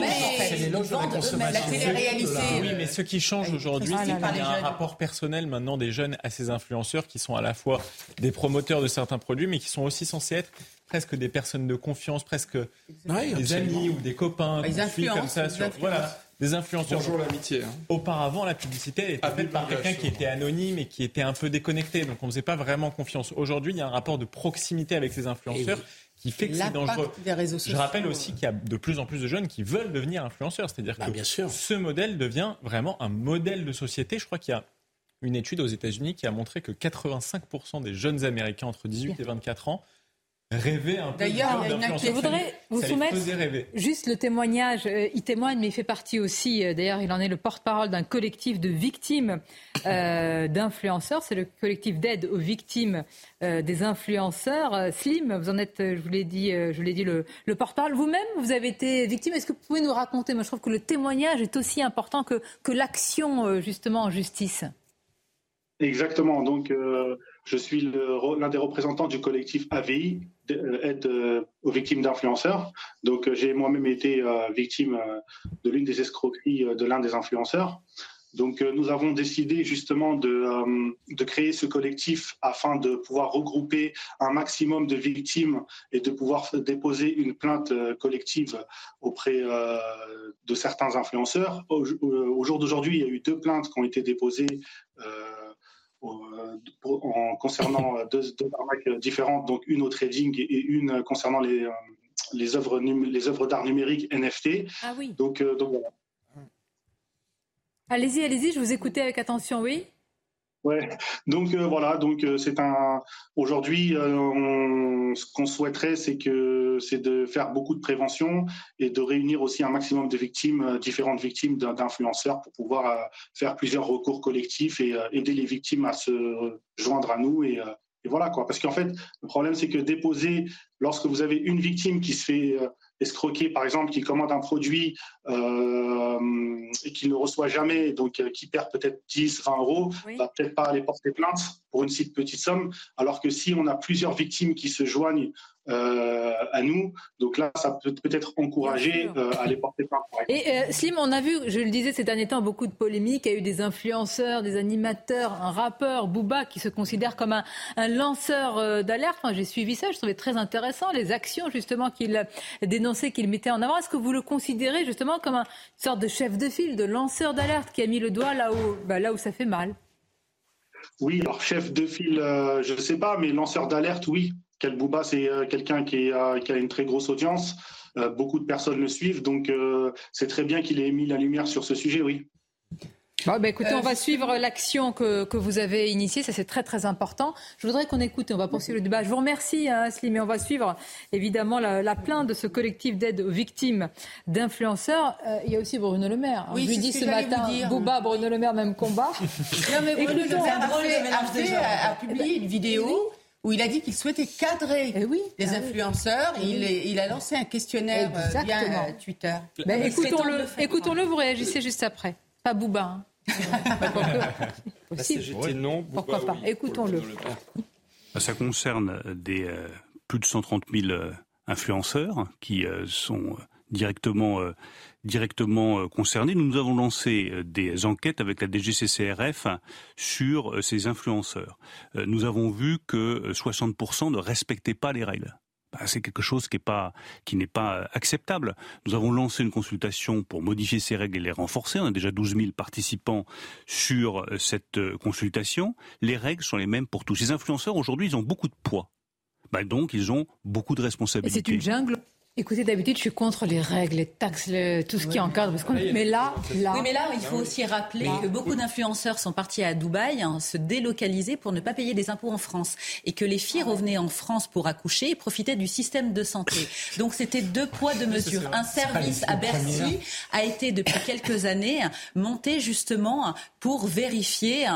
la télé-réalité. Oui, mais ce qui change aujourd'hui, c'est qu'il y a un rapport personnel maintenant des jeunes à ces influenceurs qui sont à la fois des promoteurs de certains produits, mais qui sont aussi censés être presque des personnes de confiance, presque des amis ou des copains, des comme ça, voilà, des influenceurs. Bonjour l'amitié. Hein. Auparavant, la publicité était faite par quelqu'un qui était anonyme et qui était un peu déconnecté, donc on ne faisait pas vraiment confiance. Aujourd'hui, il y a un rapport de proximité avec ces influenceurs. Qui fait que c'est dangereux. Je rappelle aussi qu'il y a de plus en plus de jeunes qui veulent devenir influenceurs. C'est-à-dire bah, que ce modèle devient vraiment un modèle de société. Je crois qu'il y a une étude aux États-Unis qui a montré que 85% des jeunes Américains entre 18 et 24 ans rêver un peu. D'ailleurs, je voudrais vous soumettre juste le témoignage. Euh, il témoigne, mais il fait partie aussi, euh, d'ailleurs, il en est le porte-parole d'un collectif de victimes euh, d'influenceurs. C'est le collectif d'aide aux victimes des influenceurs. Slim, vous en êtes, je vous l'ai dit, je l'ai dit, le, le porte-parole. Vous-même, vous avez été victime. Est-ce que vous pouvez nous raconter Moi, je trouve que le témoignage est aussi important que, que l'action, justement, en justice? Exactement. Donc, je suis l'un des représentants du collectif AVI, euh, aide euh, aux victimes d'influenceurs. Donc, euh, j'ai moi-même été victime de l'une des escroqueries de l'un des influenceurs. Donc, nous avons décidé justement de, créer ce collectif afin de pouvoir regrouper un maximum de victimes et de pouvoir déposer une plainte collective auprès de certains influenceurs. Au, jour d'aujourd'hui, il y a eu deux plaintes qui ont été déposées en concernant euh, deux, arnaques différentes, donc une au trading et une concernant les, euh, les œuvres, les œuvres d'art numérique NFT. Ah oui. Donc, donc voilà. Allez-y, allez-y, je vous écoutais avec attention, oui. Ouais, donc euh, voilà, donc euh, c'est un. Aujourd'hui, euh, ce qu'on souhaiterait, c'est que c'est de faire beaucoup de prévention et de réunir aussi un maximum de victimes, différentes victimes d'influenceurs, pour pouvoir faire plusieurs recours collectifs et aider les victimes à se joindre à nous et, voilà quoi. Parce qu'en fait, le problème, c'est que déposer, lorsque vous avez une victime qui se fait escroquer, par exemple, qui commande un produit et qui ne reçoit jamais, donc euh, qui perd peut-être 10, 20 euros, oui. va peut-être pas aller porter plainte pour une si petite somme, alors que si on a plusieurs victimes qui se joignent euh, à nous. Donc là, ça peut peut-être encourager euh, à les porter plainte. Et euh, Slim, on a vu, je le disais ces derniers temps, beaucoup de polémiques. Il y a eu des influenceurs, des animateurs, un rappeur, Booba, qui se considère comme un, un lanceur d'alerte. Enfin, J'ai suivi ça, je trouvais très intéressant les actions justement qu'il dénonçait, qu'il mettait en avant. Est-ce que vous le considérez justement comme une sorte de chef de file, de lanceur d'alerte qui a mis le doigt là où, bah, là où ça fait mal oui, alors chef de file, euh, je ne sais pas, mais lanceur d'alerte, oui. Quel Bouba, c'est euh, quelqu'un qui, qui, a une très grosse audience. Euh, beaucoup de personnes le suivent, donc c'est très bien qu'il ait mis la lumière sur ce sujet, oui. Bon, bah, écoutez, on va suivre l'action que, que, vous avez initiée, ça c'est très très important. Je voudrais qu'on écoute et on va poursuivre le débat. Je vous remercie, hein, Asli, mais on va suivre évidemment la, la plainte de ce collectif d'aide aux victimes d'influenceurs. Euh, il y a aussi Bruno Le Maire. Oui, je lui dis ce matin, Bouba, Bruno Le Maire, même combat. non mais Bruno Le Maire a, a, publié une vidéo. où il a dit qu'il souhaitait cadrer eh oui, les influenceurs. Et il, il, a lancé un questionnaire euh, via euh, Twitter. Ben, écoutons-le, écoutons-le, vous réagissez juste après. Pas Bouba. Hein. Non. Pourquoi pas Écoutons-le. Ça concerne des euh, plus de 130 000 euh, influenceurs qui euh, sont directement directement concernés. Nous avons lancé des enquêtes avec la DGCCRF sur ces influenceurs. Nous avons vu que 60% ne respectaient pas les règles. Bah, c'est quelque chose qui n'est pas qui n'est pas acceptable. Nous avons lancé une consultation pour modifier ces règles et les renforcer. On a déjà 12 000 participants sur euh, cette euh, consultation. Les règles sont les mêmes pour tous. Les influenceurs aujourd'hui, ils ont beaucoup de poids. Bah, donc, ils ont beaucoup de responsabilités. c'est une jungle Écoutez, d'habitude, je suis contre les règles, les taxes, tout ce qui encadre. Parce mais là, là. Oui, mais là, il faut aussi rappeler que beaucoup d'influenceurs sont partis à Dubaï hein, se délocaliser pour ne pas payer des impôts en France. Et que les filles revenaient en France pour accoucher et profitaient du système de santé. Donc, c'était deux poids, deux mesures. Un service à Bercy a été, depuis quelques années, monté justement pour vérifier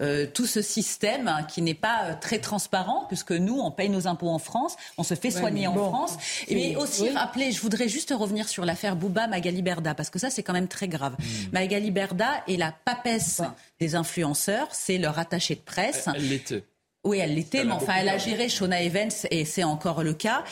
euh, tout ce système qui n'est pas euh, très transparent, puisque nous, on paye nos impôts en France, on se fait soigner en France. Mais aussi rappeler, je voudrais juste revenir sur l'affaire Bouba Magali Berda, parce que ça, c'est quand même très grave. Hmm. Magali Berda est la papesse des influenceurs, c'est leur attaché de presse. Elle l'était. Oui, elle l'était, mais enfin, elle a géré Shona Evans et c'est encore le cas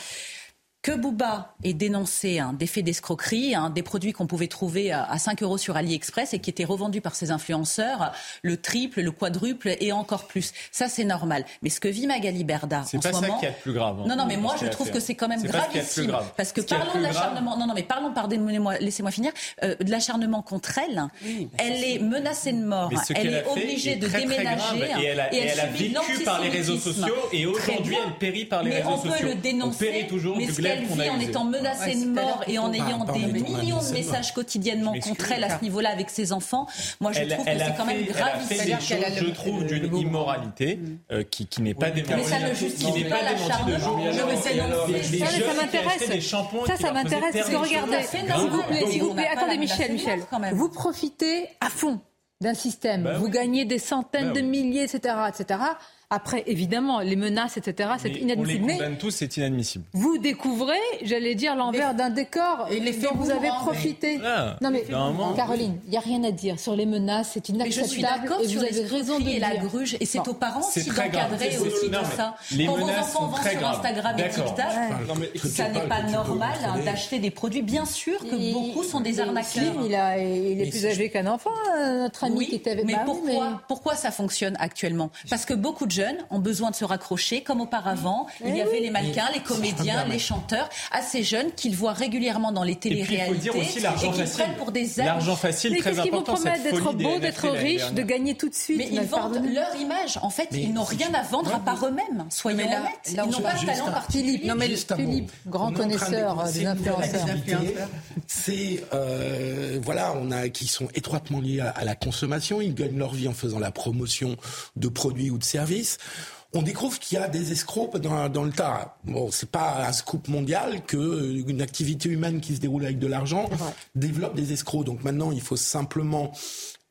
que Booba ait dénoncé hein, des faits d'escroquerie, hein, des produits qu'on pouvait trouver à, 5 euros sur AliExpress et qui étaient revendus par ses influenceurs le triple, le quadruple et encore plus. Ça, c'est normal. Mais ce que vit Magali Berda en ce moment... C'est pas ça qui est le plus grave. Hein. Non, non, mais moi, je trouve que c'est quand même gravissime. Grave. Parce que parlons de l'acharnement... Non, non, mais parlons, pardonnez-moi, laissez-moi finir, euh, de l'acharnement contre elle. elle est menacée de mort. Elle est obligée de déménager. Et elle a, et elle a vécu par les réseaux sociaux et aujourd'hui, elle périt par les réseaux sociaux. On peut le dénoncer, toujours du elle vit en étant menacée de mort et en ayant des millions de messages quotidiennement contre elle à ce niveau-là avec ses enfants, moi je trouve que c'est quand même gravissime. Je trouve d'une immoralité euh, qui n'est pas démontrée. Mais ça ne justifie pas l'acharnement. Ça m'intéresse. Ça, ça m'intéresse. Parce que regardez, s'il vous plaît, s'il vous plaît, attendez Michel, Michel, vous profitez à fond d'un système, bah vous gagnez des centaines bah de milliers, etc., etc. Après, évidemment, les menaces, etc., c'est inadmissible. On les condamne tous, c'est inadmissible. Vous découvrez, j'allais dire, l'envers d'un décor et les dont vous avez profité. Ah, non mais, Caroline, il n'y a rien à dire sur les menaces, c'est inacceptable. Mais je suis d'accord et vous avez raison de et la gruge, et c'est aux parents aussi d'encadrer aussi tout ça. Quand vos enfants vont sur Instagram et TikTok, ça n'est pas normal hein, d'acheter des produits. Bien sûr que beaucoup sont des arnaqueurs. Il, est plus âgé qu'un enfant, notre ami qui était avec Mais pourquoi ça fonctionne actuellement? Parce que beaucoup de ont besoin de se raccrocher, comme auparavant. Il y eh avait les mannequins, les comédiens, les chanteurs, assez jeunes qu'ils voient régulièrement dans les téléréalités et, aussi l'argent facile. pour des L'argent facile, très important. Qu'est-ce qu'ils vous promettent d'être beau, d'être riche, de gagner tout de suite Mais ils vendent leur image. En fait, ils n'ont rien à vendre à part eux-mêmes. Soyons honnêtes. Ils n'ont pas de talent particulier. Non, mais Philippe, grand connaisseur des influenceurs. C'est euh, voilà, on a qui sont étroitement liés à la consommation. Ils gagnent leur vie en faisant la promotion de produits ou de services on découvre qu'il y a des escrocs dans, dans le tas. Bon, c'est pas un scoop mondial que euh, une activité humaine qui se déroule avec de l'argent développe des escrocs. Donc maintenant, il faut simplement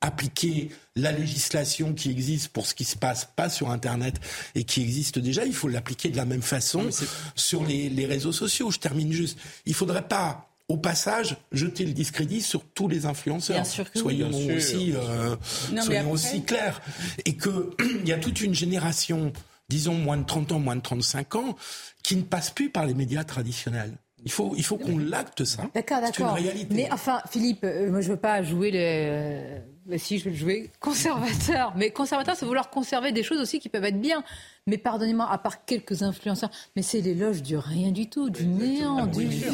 appliquer la législation qui existe pour ce qui se passe pas sur Internet et qui existe déjà, il faut l'appliquer de la même façon sur les, les, réseaux sociaux. Je termine juste. Il faudrait pas au passage, jeter le discrédit sur tous les influenceurs. soyons aussi, euh, soyons aussi clairs. Et qu'il y a toute une génération disons moins de 30 ans, moins de 35 ans, qui ne passent plus par les médias traditionnels. Il faut, il faut qu'on l'acte ça. D'accord, d'accord. Mais enfin, Philippe, euh, moi je veux pas jouer les. Euh, si je veux jouer conservateur, mais conservateur, c'est vouloir conserver des choses aussi qui peuvent être bien. Mais pardonnez-moi, à part quelques influenceurs, mais c'est l'éloge du rien du tout, du néant, du vide.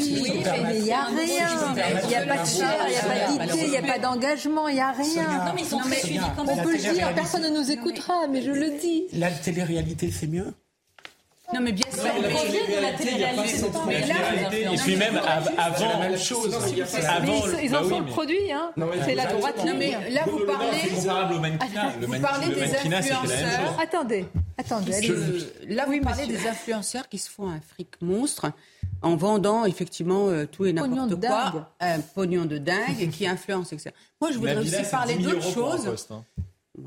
mais il n'y a rien. Il n'y a pas de chair, il n'y a pas d'idée, il n'y a pas d'engagement, il n'y a rien. Non, mais ils sont très On peut le dire, personne ne nous écoutera, mais je le dis. La télé-réalité, c'est mieux non, mais bien sûr, de la télé-réalité. Et puis même avant, la même chose. Ils en font le produit, hein. C'est la droite. Non, mais là, vous parlez. Vous parlez des influenceurs. Attendez, attendez. Là, vous parlez des influenceurs qui se font un fric monstre en vendant effectivement euh, tout et n'importe quoi, un pognon de dingue et qui influence, etc. Moi, je voudrais aussi parler d'autre chose. Hein.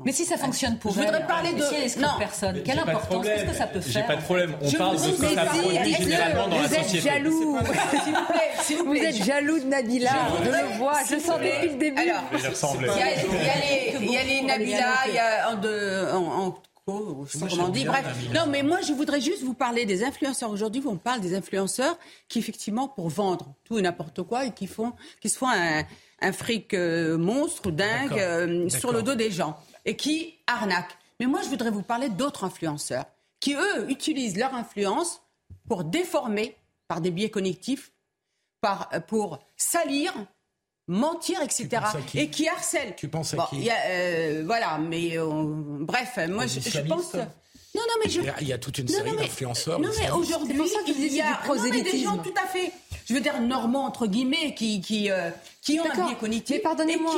Mais si ça fonctionne pour je voudrais parler de si non personne, quelle importance? Qu'est-ce que ça peut faire J'ai pas de problème. On parle de ce que ça produit généralement dans la société. Vous êtes jaloux? S'il vous plaît, vous, vous êtes jaloux de Nabila. Je le vois. Je le sens depuis le début. Alors, il y a les Nabila, il y a en, en je sais comment on dit. Bref, non, mais moi, je voudrais juste vous parler des influenceurs. Aujourd'hui, on parle des influenceurs qui, effectivement, pour vendre tout et n'importe quoi, et qui font, qui se font un, un fric euh, monstre, dingue, euh, sur le dos des gens et qui arnaquent. Mais moi, je voudrais vous parler d'autres influenceurs qui, eux, utilisent leur influence pour déformer par des biais connectifs, par, euh, pour salir, mentir, etc. Et qui harcèlent. Tu penses à qui euh, Voilà, mais euh, bref, moi, je, pense... Non, non, mais je... Il y a toute une série d'influenceurs. Non, mais aujourd'hui, il y a non, mais des gens tout à fait, je veux dire, normands, entre guillemets, qui, qui, qui ont un biais cognitif. Mais pardonnez-moi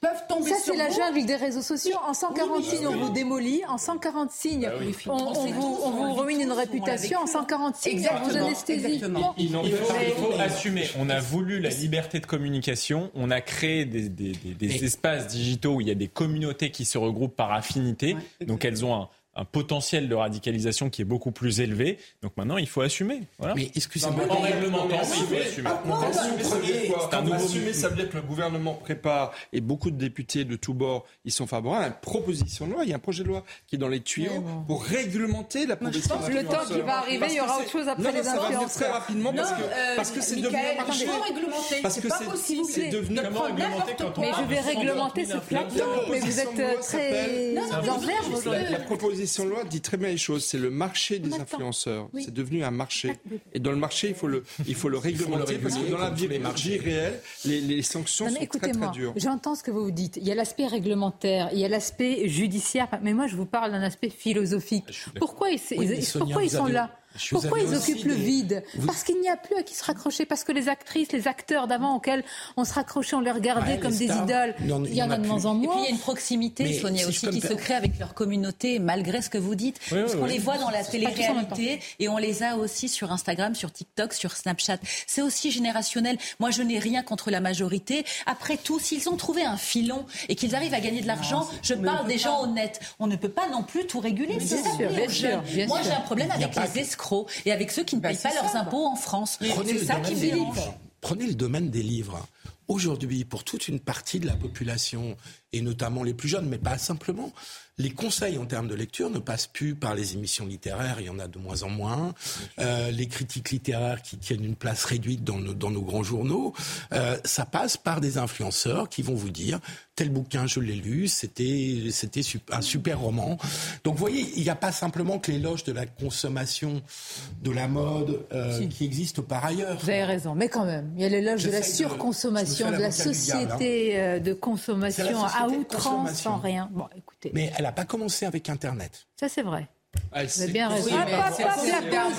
peuvent tomber Ça, c'est la jungle des réseaux sociaux. En 140 signes, on vous démolit. En 140 signes, bah on, vous, on vous ruine une réputation. En 140 signes, on vous anesthésie. Il faut, assumer. On a voulu la liberté de communication. On a créé des, des, des, espaces digitaux où il y a des communautés qui se regroupent par affinité. Donc, elles ont un un potentiel de radicalisation qui est beaucoup plus élevé. Donc maintenant, il faut assumer. Voilà. Mais excusez-moi. En réglementant, il faut assumer. C'est un nouveau assumer, ça veut dire que le gouvernement prépare, et beaucoup de députés de tous bords, ils sont favorables à une proposition de loi. Il y a un projet de loi qui est dans les tuyaux pour réglementer la profession. Je le temps qui va arriver, il y aura autre chose après les ça va venir très rapidement parce que euh, parce que c'est devenu un marché. Parce que c'est devenu Mais je vais réglementer ce plateau. Mais vous êtes très en La proposition proposition de loi dit très bien les choses. C'est le marché des influenceurs. C'est devenu un marché. Et dans le marché, il faut le, il faut le réglementer parce que dans la vie, marché réelle, les, les sanctions sont très très dures. J'entends ce que vous dites. Il y a l'aspect réglementaire, il y a l'aspect judiciaire. Mais moi, je vous parle d'un aspect philosophique. Pourquoi, ils, pourquoi ils sont là? Pourquoi ils occupent le vide Parce qu'il n'y a plus à qui se raccrocher. Parce que les actrices, les acteurs d'avant auxquels on se raccrochait, on les regardait comme des idoles, il y en, a de moins en moins. Et puis il y a une proximité, Sonia, aussi, qui se crée avec leur communauté, malgré ce que vous dites. parce qu'on les voit dans la télé-réalité et on les a aussi sur Instagram, sur TikTok, sur Snapchat. C'est aussi générationnel. Moi, je n'ai rien contre la majorité. Après tout, s'ils ont trouvé un filon et qu'ils arrivent à gagner de l'argent, je parle des gens honnêtes. On ne peut pas non plus tout réguler. C'est ça, bien sûr, Moi, j'ai un problème avec les escrocs et avec ceux qui ne bah, payent pas leurs impôts en France. C'est ça qui dérange. Prenez le domaine des livres. Aujourd'hui, pour toute une partie de la population, et notamment les plus jeunes, mais pas simplement, les conseils en termes de lecture ne passent plus par les émissions littéraires, il y en a de moins en moins. Euh, les critiques littéraires qui tiennent une place réduite dans, dans nos grands journaux, euh, ça passe par des influenceurs qui vont vous dire tel bouquin je l'ai lu, c'était c'était un super roman. Donc vous voyez, il n'y a pas simplement que l'éloge de la consommation, de la mode euh, qui existe par ailleurs. Vous avez raison, mais quand même, il y a l'éloge de la surconsommation, de, la société hein. de consommation à outrance sans rien. Bon, écoutez. Mais elle n'a pas commencé avec Internet. Ça, c'est vrai. vous avez bien raison.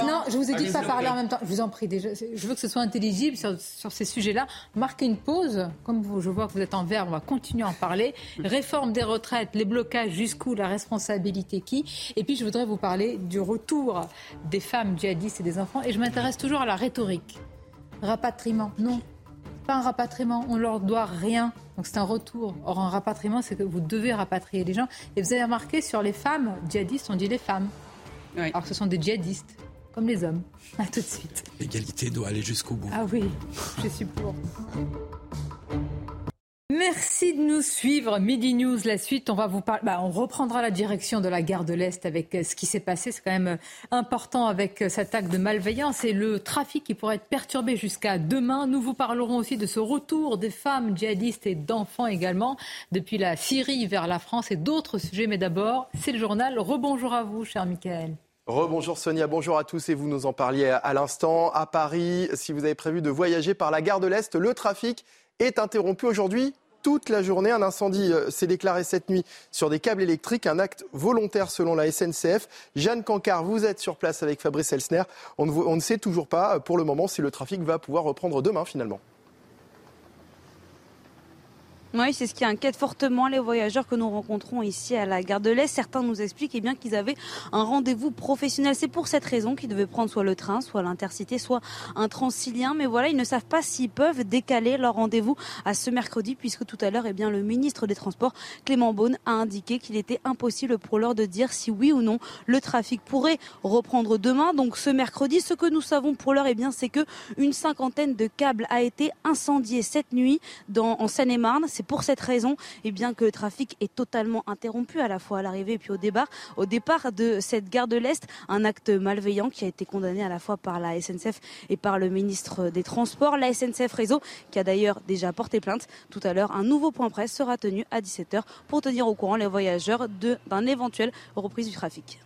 non, je vous ai dit de pas parler en même temps. Je vous en prie, déjà, je veux que ce soit intelligible sur, sur ces sujets-là. Marquez une pause. Comme vous, je vois que vous êtes en verbe, on va continuer à en parler. Réforme des retraites, les blocages, jusqu'où, la responsabilité qui? Et puis, je voudrais vous parler du retour des femmes djihadistes et des enfants. Et je m'intéresse toujours à la rhétorique. Rapatriement, non pas un rapatriement, on leur doit rien. Donc c'est un retour. Or, un rapatriement, c'est que vous devez rapatrier les gens. Et vous avez remarqué, sur les femmes djihadistes, on dit les femmes. Alors que ce sont des djihadistes, comme les hommes. À tout de suite. L'égalité doit aller jusqu'au bout. Ah oui, je suis pour. Merci de nous suivre. Midi News, la suite, on va vous parler. Bah, on reprendra la direction de la gare de l'Est avec euh, ce qui s'est passé. C'est quand même euh, important avec euh, cet acte de malveillance et le trafic qui pourrait être perturbé jusqu'à demain. Nous vous parlerons aussi de ce retour des femmes djihadistes et d'enfants également depuis la Syrie vers la France et d'autres sujets. Mais d'abord, c'est le journal. Rebonjour à vous, cher Michael. Rebonjour Sonia, bonjour à tous et vous nous en parliez à l'instant. À Paris, si vous avez prévu de voyager par la gare de l'Est, le trafic est interrompu aujourd'hui toute la journée. Un incendie euh, s'est déclaré cette nuit sur des câbles électriques, un acte volontaire selon la SNCF. Jeanne Cancard, vous êtes sur place avec Fabrice Elsner. On ne, on ne sait toujours pas pour le moment si le trafic va pouvoir reprendre demain finalement. Oui, c'est ce qui inquiète fortement les voyageurs que nous rencontrons ici à la gare de l'Est. Certains nous expliquent eh bien qu'ils avaient un rendez-vous professionnel. C'est pour cette raison qu'ils devaient prendre soit le train, soit l'intercité, soit un transilien. Mais voilà, ils ne savent pas s'ils peuvent décaler leur rendez-vous à ce mercredi, puisque tout à l'heure, eh bien, le ministre des Transports, Clément Beaune, a indiqué qu'il était impossible pour l'heure de dire si oui ou non le trafic pourrait reprendre demain. Donc ce mercredi, ce que nous savons pour l'heure, eh bien, c'est que une cinquantaine de câbles a été incendié cette nuit dans, en Seine-et-Marne. Pour cette raison eh que le trafic est totalement interrompu à la fois à l'arrivée et puis au départ, au départ de cette gare de l'Est. Un acte malveillant qui a été condamné à la fois par la SNCF et par le ministre des Transports. La SNCF Réseau qui a d'ailleurs déjà porté plainte. Tout à l'heure, un nouveau point presse sera tenu à 17h pour tenir au courant les voyageurs d'un éventuel reprise du trafic.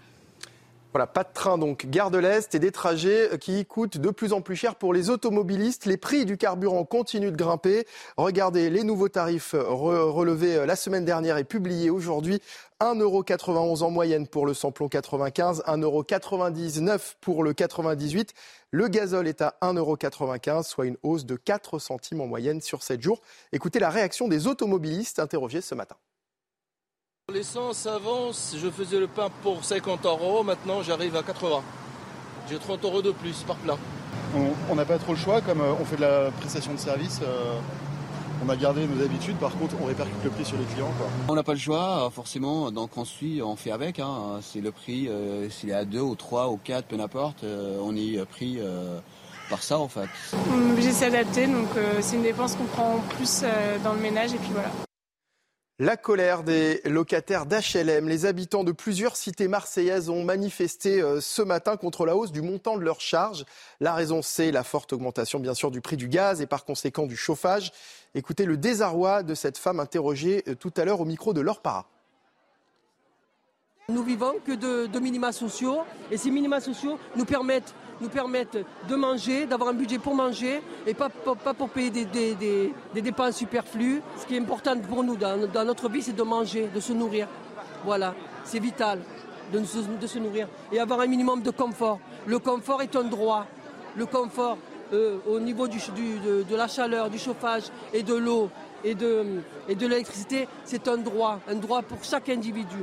Voilà, pas de train donc, gare de l'Est et des trajets qui coûtent de plus en plus cher pour les automobilistes. Les prix du carburant continuent de grimper. Regardez les nouveaux tarifs relevés la semaine dernière et publiés aujourd'hui. 1,91€ en moyenne pour le samplon 95, 1,99€ pour le 98. Le gazole est à 1,95€, soit une hausse de 4 centimes en moyenne sur 7 jours. Écoutez la réaction des automobilistes interrogés ce matin. L'essence avance, je faisais le pain pour 50 euros, maintenant j'arrive à 80. J'ai 30 euros de plus par plein. On n'a pas trop le choix, comme euh, on fait de la prestation de service, euh, on a gardé nos habitudes, par contre on répercute le prix sur les clients. On n'a pas le choix, euh, forcément, donc on suit, on fait avec. Hein. C'est le prix, s'il est à 2 ou 3 ou 4, peu n'importe, on est pris par ça en fait. On est obligé de s'adapter, donc c'est une dépense qu'on prend plus dans le ménage et puis voilà. La colère des locataires d'HLM. Les habitants de plusieurs cités marseillaises ont manifesté euh, ce matin contre la hausse du montant de leurs charges. La raison, c'est la forte augmentation, bien sûr, du prix du gaz et par conséquent du chauffage. Écoutez le désarroi de cette femme interrogée euh, tout à l'heure au micro de leur para. Nous vivons que de, minima sociaux et ces minima sociaux nous permettent nous permettent de manger, d'avoir un budget pour manger et pas, pour payer des, dépenses superflues. Ce qui est important pour nous dans, notre vie, c'est de manger, de se nourrir. Voilà, c'est vital. de, se nourrir et avoir un minimum de confort. Le confort est un droit. Le confort euh, au niveau de, la chaleur, du chauffage et de l'eau et de l'électricité, c'est un droit, un droit pour chaque individu.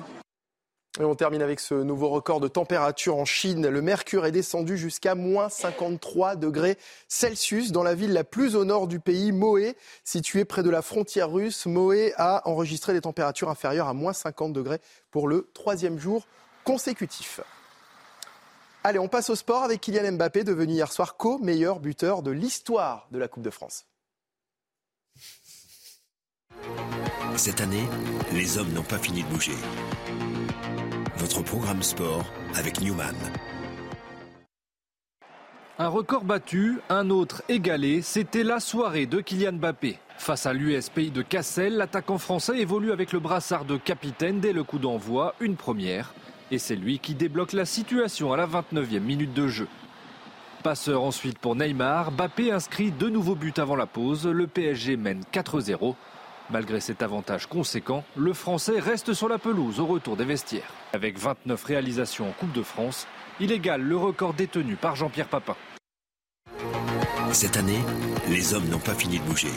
Et on termine avec ce nouveau record de température en Chine. Le mercure est descendu jusqu'à moins 53 degrés Celsius dans la ville la plus au nord du pays, Moé, située près de la frontière russe. Moé a enregistré des températures inférieures à moins 50 degrés pour le troisième jour consécutif. Allez, on passe au sport avec Kylian Mbappé, devenu hier soir co-meilleur buteur de l'histoire de la Coupe de France. Cette année, les hommes n'ont pas fini de bouger votre programme sport avec Newman. Un record battu, un autre égalé, c'était la soirée de Kylian Mbappé. Face à l'US Pays de Cassel, l'attaquant français évolue avec le brassard de capitaine dès le coup d'envoi, une première. Et c'est lui qui débloque la situation à la 29e minute de jeu. Passeur ensuite pour Neymar, Mbappé inscrit deux nouveaux buts avant la pause, le PSG mène 4-0. Malgré cet avantage conséquent, le Français reste sur la pelouse au retour des vestiaires. Avec 29 réalisations en Coupe de France, il égale le record détenu par Jean-Pierre Papin. Cette année, les hommes n'ont pas fini de bouger.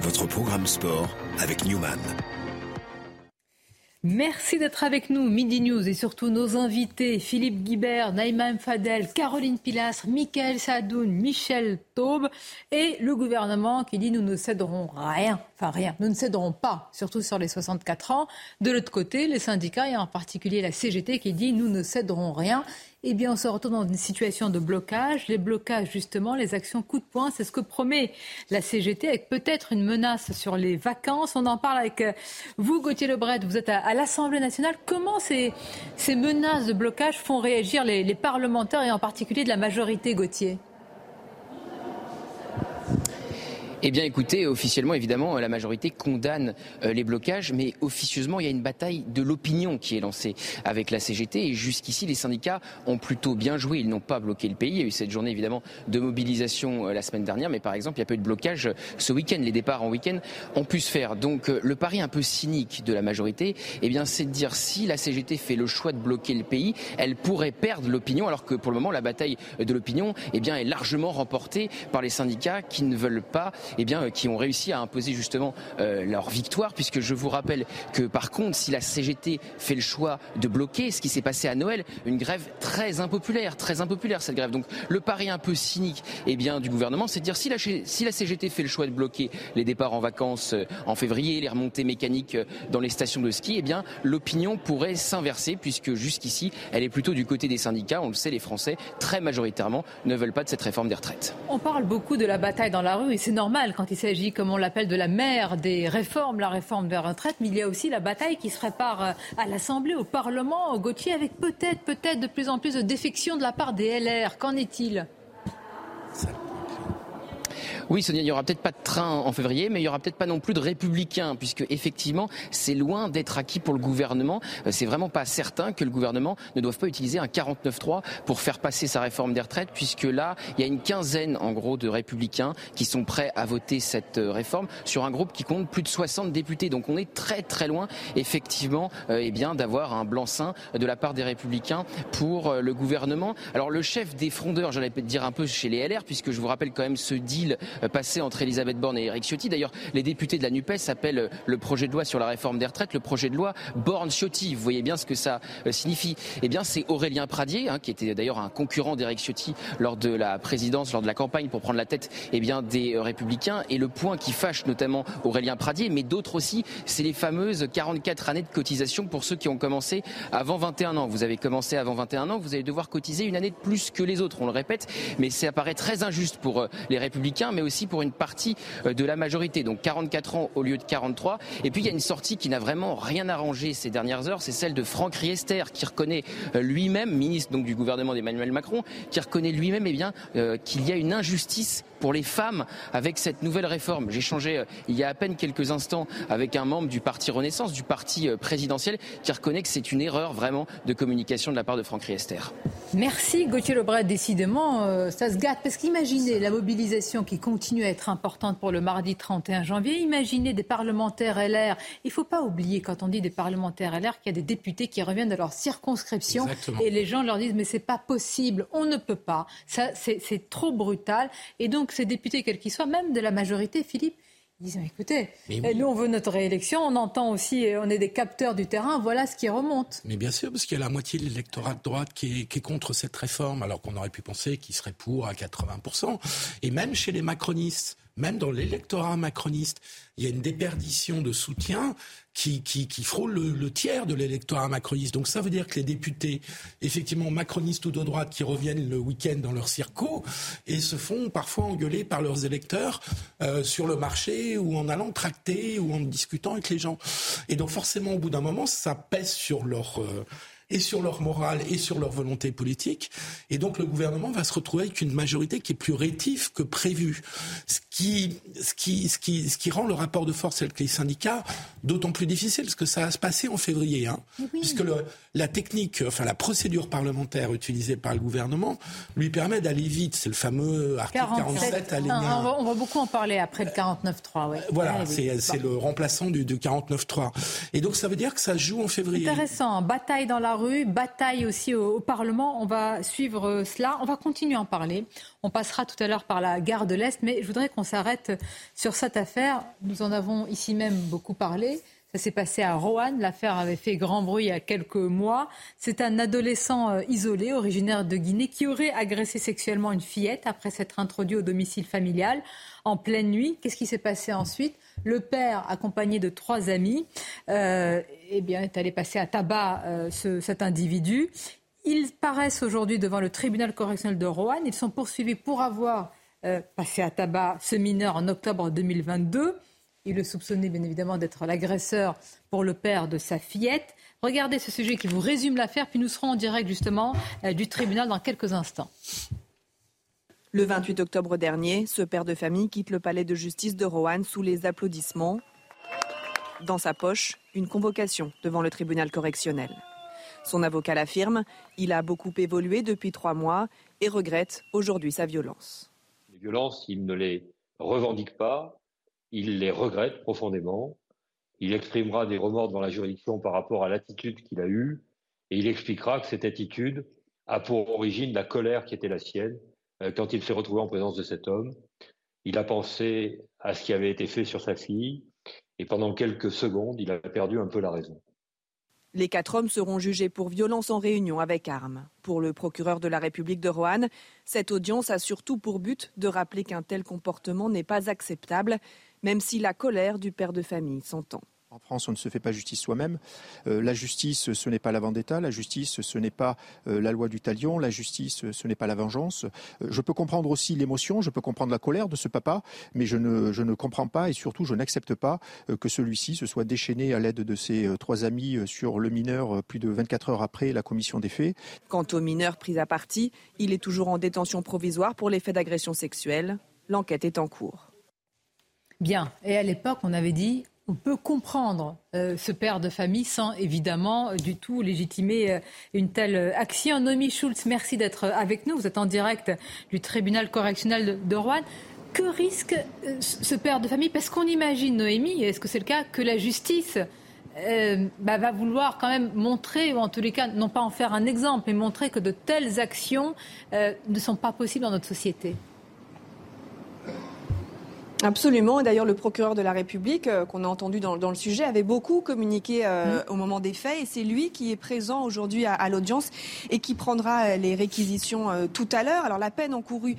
Votre programme sport avec Newman. Merci d'être avec nous, Midi News, et surtout nos invités, Philippe Guibert, Naïma Fadel, Caroline Pilastre, Michael Sadoun, Michel Et le gouvernement qui dit nous ne céderons rien, enfin rien, nous ne céderons pas, surtout sur les 64 ans. De l'autre côté, les syndicats, et en particulier la CGT qui dit nous ne céderons rien eh bien, on se retrouve dans une situation de blocage. Les blocages, justement, les actions coup de poing, c'est ce que promet la CGT avec peut-être une menace sur les vacances. On en parle avec euh, vous, Gauthier Lebret. Vous êtes à, l'Assemblée nationale. Comment ces, ces menaces de blocage font réagir les, les parlementaires et en particulier de la majorité, Gauthier? Eh bien, écoutez, officiellement, évidemment, la majorité condamne euh, les blocages, mais officieusement, il y a une bataille de l'opinion qui est lancée avec la CGT. Et jusqu'ici, les syndicats ont plutôt bien joué. Ils n'ont pas bloqué le pays. Il y a eu cette journée, évidemment, de mobilisation euh, la semaine dernière, mais par exemple, il n'y a pas eu de blocage ce week-end. Les départs en week-end ont pu se faire. Donc, euh, le pari un peu cynique de la majorité, eh bien, c'est de dire si la CGT fait le choix de bloquer le pays, elle pourrait perdre l'opinion, alors que pour le moment, la bataille de l'opinion, eh bien, est largement remportée par les syndicats qui ne veulent pas eh bien, euh, qui ont réussi à imposer justement euh, leur victoire, puisque je vous rappelle que par contre, si la CGT fait le choix de bloquer, ce qui s'est passé à Noël, une grève très impopulaire, très impopulaire cette grève. Donc le pari un peu cynique eh bien, du gouvernement, c'est de dire si la, si la CGT fait le choix de bloquer les départs en vacances euh, en février, les remontées mécaniques dans les stations de ski, eh bien l'opinion pourrait s'inverser, puisque jusqu'ici, elle est plutôt du côté des syndicats. On le sait, les Français, très majoritairement, ne veulent pas de cette réforme des retraites. On parle beaucoup de la bataille dans la rue, et c'est normal quand il s'agit, comme on l'appelle, de la mère des réformes, la réforme des retraites, mais il y a aussi la bataille qui se prépare euh, à l'Assemblée, au Parlement, au Gauthier, avec peut-être, peut-être de plus en plus de défections de la part des LR. Qu'en est-il? Oui, Sonia, il n'y aura peut-être pas de train en février, mais il n'y aura peut-être pas non plus de républicains, puisque effectivement, c'est loin d'être acquis pour le gouvernement. Euh, c'est vraiment pas certain que le gouvernement ne doive pas utiliser un 49-3 pour faire passer sa réforme des retraites, puisque là, il y a une quinzaine, en gros, de républicains qui sont prêts à voter cette euh, réforme sur un groupe qui compte plus de 60 députés. Donc on est très très loin, effectivement, euh, eh bien, d'avoir un blanc-seing de la part des républicains pour le gouvernement. Alors le chef des frondeurs, j'allais dire un peu chez les LR, puisque je vous rappelle quand même ce deal passé entre Elisabeth Borne et Eric Ciotti. D'ailleurs, les députés de la NUPES appellent euh, le projet de loi sur la réforme des retraites le projet de loi Borne-Ciotti. Vous voyez bien ce que ça euh, signifie. Eh bien, c'est Aurélien Pradier, hein, qui était d'ailleurs un concurrent d'Eric Ciotti lors de la présidence, lors de la campagne pour prendre la tête eh bien, des Républicains. Et le point qui fâche notamment Aurélien Pradier, mais d'autres aussi, c'est les fameuses 44 années de cotisation pour ceux qui ont commencé avant 21 ans. Vous avez commencé avant 21 ans, vous allez devoir cotiser une année de plus que les autres, on le répète, mais ça apparaît très injuste pour les Républicains, mais aussi pour une partie euh, de la majorité, donc 44 ans au lieu de 43. Et puis il y a une sortie qui n'a vraiment rien arrangé ces dernières heures, c'est celle de Franck Riester, qui reconnaît euh, lui-même, ministre donc du gouvernement d'Emmanuel Macron, qui reconnaît lui-même eh bien euh, qu'il y a une injustice pour les femmes avec cette nouvelle réforme. J'ai changé il y a à peine quelques instants avec un membre du parti Renaissance, du parti présidentiel, qui reconnaît que c'est une erreur vraiment de communication de la part de Franck Riester. Merci Gauthier Lebret. Décidément, ça se gâte. Parce qu'imaginez la mobilisation qui continue continue à être importante pour le mardi 31 janvier. Imaginez des parlementaires LR. Il ne faut pas oublier, quand on dit des parlementaires LR, qu'il y a des députés qui reviennent de leur circonscription et les gens leur disent mais c'est pas possible, on ne peut pas. Ça, c'est trop brutal. Et donc ces députés, quels qu'ils soient, même de la majorité, Philippe, ils disent écoutez, nous on veut notre réélection, on entend aussi, on est des capteurs du terrain, voilà ce qui remonte. Mais bien sûr, parce qu'il y a la moitié de l'électorat de droite qui est, qui est contre cette réforme, alors qu'on aurait pu penser qu'il serait pour à 80%. Et même chez les macronistes, même dans l'électorat macroniste, il y a une déperdition de soutien qui, frôle le, tiers de l'électorat macroniste. Donc ça veut dire que les députés, effectivement macronistes ou de droite, qui reviennent le week-end dans leur circo et se font parfois engueuler par leurs électeurs euh, sur le marché ou en allant tracter ou en discutant avec les gens. Et donc forcément, au bout d'un moment, ça pèse sur leur... Euh, et sur leur morale et sur leur volonté politique. Et donc le gouvernement va se retrouver avec une majorité qui est plus rétive que prévu. Qui, ce qui, ce qui, ce qui rend le rapport de force avec les syndicats d'autant plus difficile, parce que ça va se passer en février. Hein, Puisque le, la technique, enfin la procédure parlementaire utilisée par le gouvernement lui permet d'aller vite. C'est le fameux article 47, alinéa. on, va, on, va, beaucoup en parler après le 49.3. Ouais. Voilà, c'est le remplaçant du, du 49.3. Et donc ça veut dire que ça joue en février. Intéressant. Bataille dans la rue, bataille aussi au, Parlement. On va suivre euh, cela. On va continuer à en parler. On passera tout à l'heure par la gare de l'Est, mais je voudrais qu'on s'arrête sur cette affaire. Nous en avons ici même beaucoup parlé. Ça s'est passé à Roanne. L'affaire avait fait grand bruit il y a quelques mois. C'est un adolescent euh, isolé, originaire de Guinée, qui aurait agressé sexuellement une fillette après s'être introduit au domicile familial en pleine nuit. Qu'est-ce qui s'est passé ensuite? Le père, accompagné de trois amis, euh, eh est allé passer à tabac euh, cet individu. Ils paraissent aujourd'hui devant le tribunal correctionnel de Roanne. Ils sont poursuivis pour avoir euh, passé à tabac ce mineur en octobre 2022. Il le soupçonnait bien évidemment d'être l'agresseur pour le père de sa fillette. Regardez ce sujet qui vous résume l'affaire, puis nous serons en direct justement du tribunal dans quelques instants. Le 28 octobre dernier, ce père de famille quitte le palais de justice de Roanne sous les applaudissements. Dans sa poche, une convocation devant le tribunal correctionnel. Son avocat l'affirme, il a beaucoup évolué depuis trois mois et regrette aujourd'hui sa violence. Les violences, il ne les revendique pas, il les regrette profondément. Il exprimera des remords devant la juridiction par rapport à l'attitude qu'il a eue et il expliquera que cette attitude a pour origine la colère qui était la sienne euh, quand il s'est retrouvé en présence de cet homme. Il a pensé à ce qui avait été fait sur sa fille et pendant quelques secondes, il a perdu un peu la raison. Les quatre hommes seront jugés pour violence en réunion avec armes. Pour le procureur de la République de Roanne, cette audience a surtout pour but de rappeler qu'un tel comportement n'est pas acceptable, même si la colère du père de famille s'entend. En France, on ne se fait pas justice soi-même. Euh, la justice, ce n'est pas la vendetta. La justice, ce n'est pas euh, la loi du talion. La justice, ce n'est pas la vengeance. Euh, je peux comprendre aussi l'émotion, je peux comprendre la colère de ce papa, mais je ne, je ne comprends pas et surtout, je n'accepte pas que celui-ci se soit déchaîné à l'aide de ses trois amis sur le mineur plus de 24 heures après la commission des faits. Quant au mineur pris à partie, il est toujours en détention provisoire pour les faits d'agression sexuelle. L'enquête est en cours. Bien. Et à l'époque, on avait dit on peut comprendre euh, ce père de famille sans évidemment euh, du tout légitimer euh, une telle action. Noémie Schulz, merci d'être avec nous. Vous êtes en direct du tribunal correctionnel de, Rouen. Que risque ce père de famille? Parce qu'on imagine, Noémie, est-ce que c'est le cas, que la justice bah, va vouloir quand même montrer, ou en tous les cas, non pas en faire un exemple, mais montrer que de telles actions ne sont pas possibles dans notre société? Absolument. Et d'ailleurs, le procureur de la République, euh, qu'on a entendu dans, le sujet, avait beaucoup communiqué euh, mm. au moment des faits. Et c'est lui qui est présent aujourd'hui à, l'audience et qui prendra euh, les réquisitions tout à l'heure. Alors, la peine encourue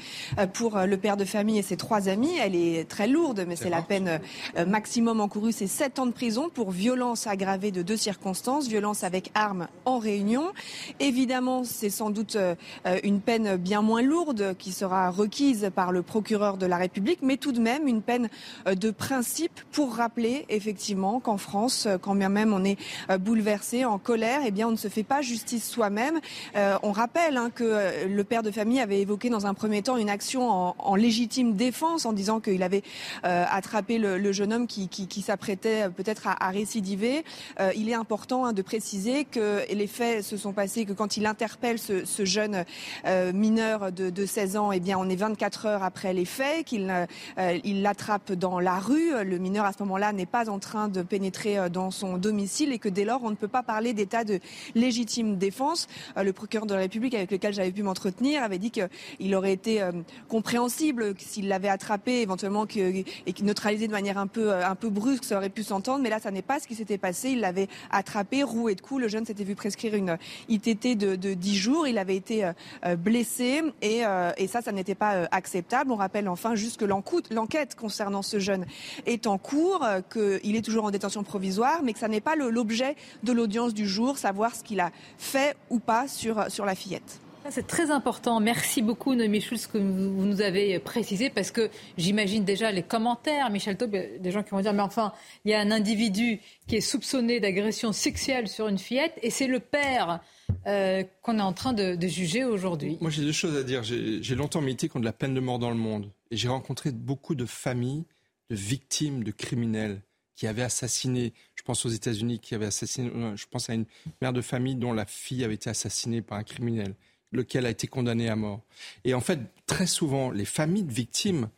pour le père de famille et ses trois amis, elle est très lourde, mais c'est la peine maximum encourue, c'est sept ans de prison pour violence aggravée de deux circonstances, violence avec arme en réunion. Évidemment, c'est sans doute une peine bien moins lourde qui sera requise par le procureur de la République, mais tout de même une peine de principe pour rappeler effectivement qu'en France, quand bien même on est bouleversé, en colère, eh bien on ne se fait pas justice soi-même. on rappelle hein, que le père de famille avait évoqué dans un premier temps une action en, légitime défense en disant qu'il avait attrapé le, jeune homme qui, s'apprêtait peut-être à, récidiver. il est important hein, de préciser que les faits se sont passés que quand il interpelle ce, jeune mineur de, de 16 ans, eh bien on est 24 heures après les faits, qu'il euh, il l'attrape dans la rue. Le mineur à ce moment-là n'est pas en train de pénétrer euh, dans son domicile et que dès lors on ne peut pas parler d'état de légitime défense. Euh, le procureur de la République avec lequel j'avais pu m'entretenir avait dit qu'il aurait été compréhensible s'il l'avait attrapé éventuellement et neutralisé de manière un peu un peu brusque, ça aurait pu s'entendre. Mais là, ça n'est pas ce qui s'était passé. Il l'avait attrapé, roué de coups. Le jeune s'était vu prescrire une ITT de, de 10 jours. Il avait été blessé et, et ça, ça n'était pas acceptable. On rappelle enfin juste que l'enquête concernant ce jeune est en cours, euh, qu'il est toujours en détention provisoire, mais que ça n'est pas l'objet de l'audience du jour, savoir ce qu'il a fait ou pas sur, sur la fillette. C'est très important. Merci beaucoup, Noémie Schulz, que vous nous avez précisé, parce que j'imagine déjà les commentaires, Michel Taub, des gens qui vont dire, mais enfin, il y a un individu qui est soupçonné d'agression sexuelle sur une fillette, et c'est le père euh, qu'on est en train de, de juger aujourd'hui. Moi, j'ai deux choses à dire. J'ai longtemps milité contre la peine de mort dans le monde, j'ai rencontré beaucoup de familles de victimes de criminels qui avaient assassiné, je pense aux États-Unis, qui avaient assassiné, euh, je pense à une mère de famille dont la fille avait été assassinée par un criminel lequel a été condamné à mort. Et en fait, très souvent, les familles de victimes,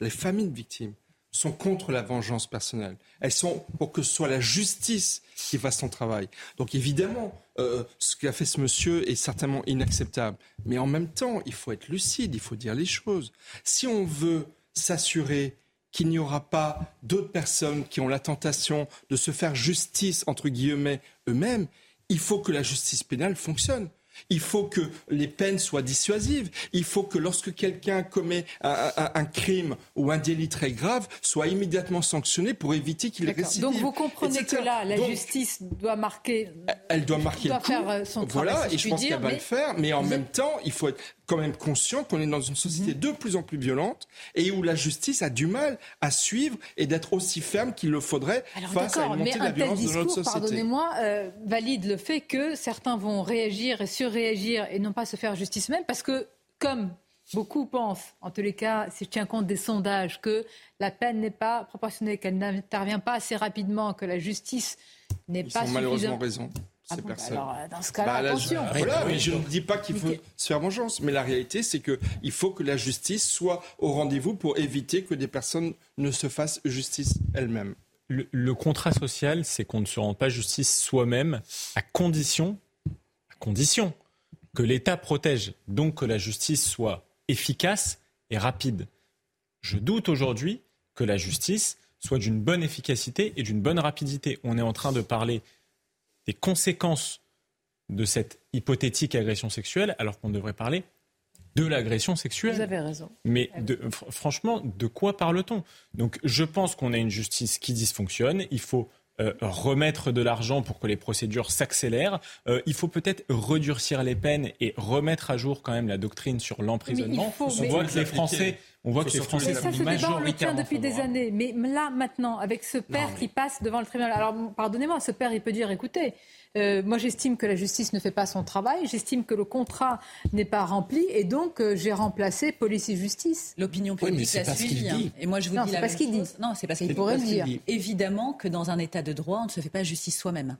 les familles de victimes sont contre la vengeance personnelle. Elles sont pour que ce soit la justice qui fasse son travail. Donc évidemment, euh, ce qu'a fait ce monsieur est certainement inacceptable. Mais en même temps, il faut être lucide, il faut dire les choses. Si on veut s'assurer qu'il n'y aura pas d'autres personnes qui ont la tentation de se faire justice, entre guillemets, eux-mêmes, il faut que la justice pénale fonctionne. Il faut que les peines soient dissuasives. Il faut que lorsque quelqu'un commet un, crime ou un délit très grave, soit immédiatement sanctionné pour éviter qu'il récidive. Donc vous comprenez que là, la justice doit marquer. Elle doit marquer le coup. faire euh, son travail. Voilà, et je pense qu'elle va le faire. Mais en même temps, il faut être quand même conscient qu'on est dans une société mhm. de plus en plus violente et où la justice a du mal à suivre et d'être aussi ferme qu'il le faudrait face à une montée de la violence de notre société. Pardonnez-moi, euh, valide le fait que certains vont réagir et surréagir et non pas se faire justice même parce que comme Beaucoup pensent, en tous les cas, si je tiens compte des sondages, que la peine n'est pas proportionnée, qu'elle n'intervient pas assez rapidement, que la justice n'est pas suffisante. malheureusement raison. Ah alors, euh, dans ce cas-là, bah, attention. Je, je ne dis pas qu'il faut se faire vengeance, mais la réalité, c'est qu'il faut que la justice soit au rendez-vous pour éviter que des personnes ne se fassent justice elles-mêmes. Le, contrat social, c'est qu'on ne se rend pas justice soi-même à condition, à condition que l'État protège, donc que la justice soit efficace et rapide. Je doute aujourd'hui que la justice soit d'une bonne efficacité et d'une bonne rapidité. On est en train de parler des conséquences de cette hypothétique agression sexuelle, alors qu'on devrait parler de l'agression sexuelle. Vous avez raison. Mais franchement, de quoi parle-t-on? Donc je pense qu'on a une justice qui dysfonctionne. Il faut euh, remettre de l'argent pour que les procédures s'accélèrent. Euh, il faut peut-être redurcir les peines et remettre à jour quand même la doctrine sur l'emprisonnement. On voit que les Français... On voit que les Français sont majoritairement depuis des années. Mais là, maintenant, avec ce père qui passe devant le tribunal, alors pardonnez-moi, ce père, il peut dire, écoutez, euh, moi, j'estime que la justice ne fait pas son travail. J'estime que le contrat n'est pas rempli. Et donc, euh, j'ai remplacé police et justice. L'opinion publique oui, l'a suivi. Hein. Et moi, je vous non, dis la pas ce qu'il dit. Non, c'est pas ce qu'il pourrait dire. Évidemment que dans un état de droit, on ne se fait pas justice soi-même.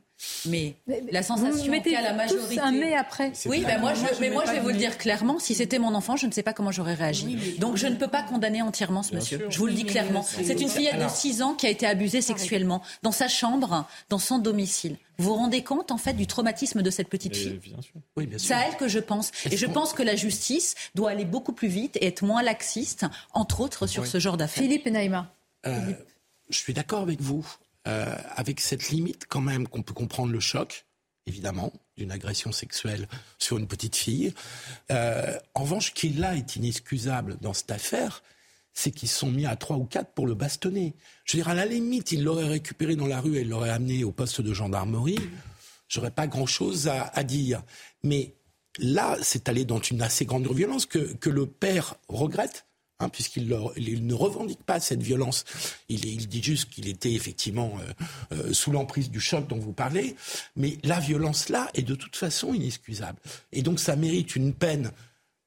Mais, la sensation qu'a la majorité. un mais après. Oui, ben moi, je, mais moi, je vais vous le dire clairement. Si c'était mon enfant, je ne sais pas comment j'aurais réagi. Donc, je ne peux pas condamner entièrement ce monsieur. Je vous le dis clairement. C'est une fillette de 6 ans qui a été abusée sexuellement dans sa chambre, dans son domicile. Vous vous rendez compte en fait du traumatisme de cette petite fille C'est à elle que je pense. Et je pense que la justice doit aller beaucoup plus vite et être moins laxiste, entre autres sur ce genre d'affaires. Philippe Naïma. Euh, je suis d'accord avec vous. Euh, avec cette limite quand même qu'on peut comprendre le choc, évidemment, d'une agression sexuelle sur une petite fille. Euh, en revanche, ce qui là est inexcusable dans cette affaire, c'est qu'ils sont mis à trois ou quatre pour le bastonner. Je veux dire, à la limite, il l'aurait récupéré dans la rue et l'aurait amené au poste de gendarmerie. J'aurais pas grand-chose à, dire. Mais là, c'est allé dans une assez grande violence que, que le père regrette Hein, puisqu'il ne revendique pas cette violence. Il, dit juste qu'il était effectivement euh, euh, sous l'emprise du choc dont vous parlez, mais la violence là est de toute façon inexcusable. Et donc ça mérite une peine,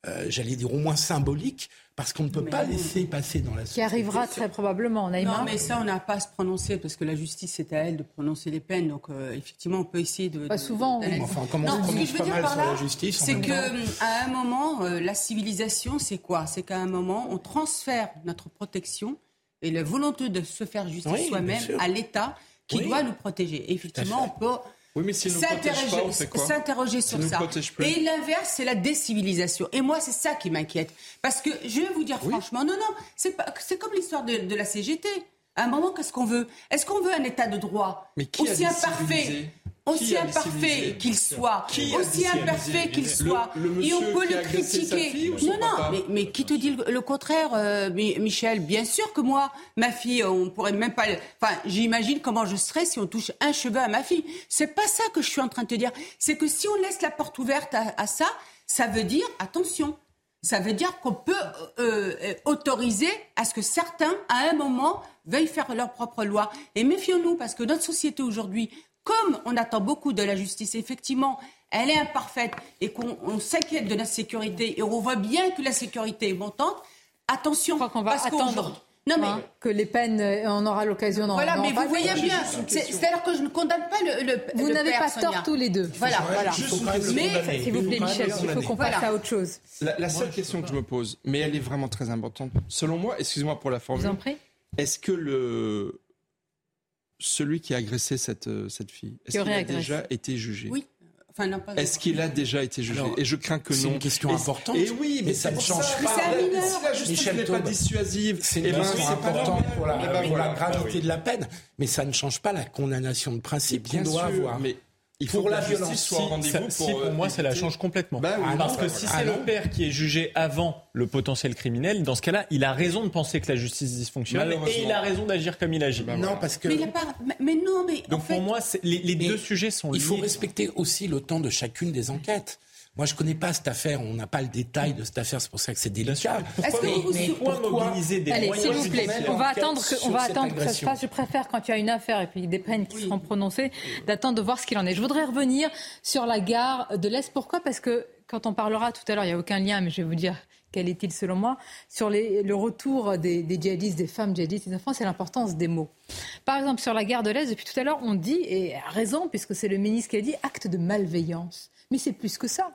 euh, j'allais dire au moins symbolique, parce qu'on ne peut pas laisser passer dans la société. Qui arrivera très probablement, Non, mais ça, on n'a pas à se prononcer, parce que la justice, c'est à elle de prononcer les peines. Donc, euh, effectivement, on peut essayer de... Pas souvent. enfin, comment non, ce que je veux dire par là, c'est qu'à un moment, euh, la civilisation, c'est quoi? C'est qu'à un moment, on transfère notre protection et la volonté de se faire justice soi-même à l'État qui doit nous protéger. Et effectivement, on peut oui, mais si s'interroger sur ça. Et l'inverse, c'est la décivilisation. Et moi, c'est ça qui m'inquiète. Parce que je vais vous dire franchement, non, non, c'est comme l'histoire de, de, la CGT. À un moment, qu'est-ce qu'on veut? Est-ce qu'on veut un État de droit aussi imparfait? Aussi imparfait qu'il soit, aussi imparfait qu'il soit, et on peut le critiquer. non, non, mais, qui te dit le, contraire, euh, Michel? Bien sûr que moi, ma fille, on pourrait même pas. Enfin, j'imagine comment je serais si on touche un cheveu à ma fille. C'est pas ça que je suis en train de te dire. C'est que si on laisse la porte ouverte à ça, ça veut dire attention. Ça veut dire qu'on peut euh, euh, autoriser à ce que certains, à un moment, veuillent faire leur propre loi. Et méfions-nous, parce que notre société aujourd'hui, comme on attend beaucoup de la justice, effectivement, elle est imparfaite et qu'on s'inquiète de la sécurité et on voit bien que la sécurité est montante, attention. Je qu'on va attendre. Non, mais... Hein, que les peines, euh, on aura l'occasion d'en Voilà, mais vous voyez bien, c'est-à-dire que je ne condamne pas le, Vous n'avez pas tort tous les deux. Voilà, voilà. Mais, s'il vous plaît, Michel, il faut qu'on passe à autre chose. La, seule question que je me pose, mais elle est vraiment très importante, selon moi, excusez-moi pour la formule. Est-ce que le celui qui a agressé cette, euh, cette fille, est-ce qu'il a déjà été jugé? Oui. Enfin, Est-ce qu'il a déjà été jugé? Et je crains que non. C'est une question importante. Et oui, mais, ça ne change pas. Si la justice n'est pas dissuasive, c'est une eh ben, question importante pour la, eh ben, gravité de la peine. Mais ça ne change pas la condamnation de principe qu'on doit avoir. Mais il faut pour que la, violence soit rendez-vous. Si, pour, moi, ça la change complètement. Bah Parce que si c'est le père qui est jugé avant le potentiel criminel, dans ce cas-là, il a raison de penser que la justice dysfonctionne et il a raison d'agir comme il agit. Bah non, parce que. Mais, pas... mais non, mais. Donc pour moi, les, deux sujets sont liés. Il faut respecter aussi le temps de chacune des enquêtes. Moi, je ne connais pas cette affaire. On n'a pas le détail de cette affaire. C'est pour ça que c'est délicat. Pourquoi, mais, mais pourquoi mobiliser des Allez, s'il vous plaît, on va attendre que, on va attendre que ça se passe. Je préfère, quand il y a une affaire et puis des peines qui seront prononcées, d'attendre de voir ce qu'il en est. Je voudrais revenir sur la gare de l'Est. Pourquoi? Parce que quand on parlera tout à l'heure, il n'y a aucun lien, mais je vais vous dire quel est-il selon moi, sur les, le retour des, des, djihadistes, des femmes djihadistes, des enfants, c'est l'importance des mots. Par exemple, sur la gare de l'Est, depuis tout à l'heure, on dit, et à raison, puisque c'est le ministre qui a dit, acte de malveillance. Mais c'est plus que ça.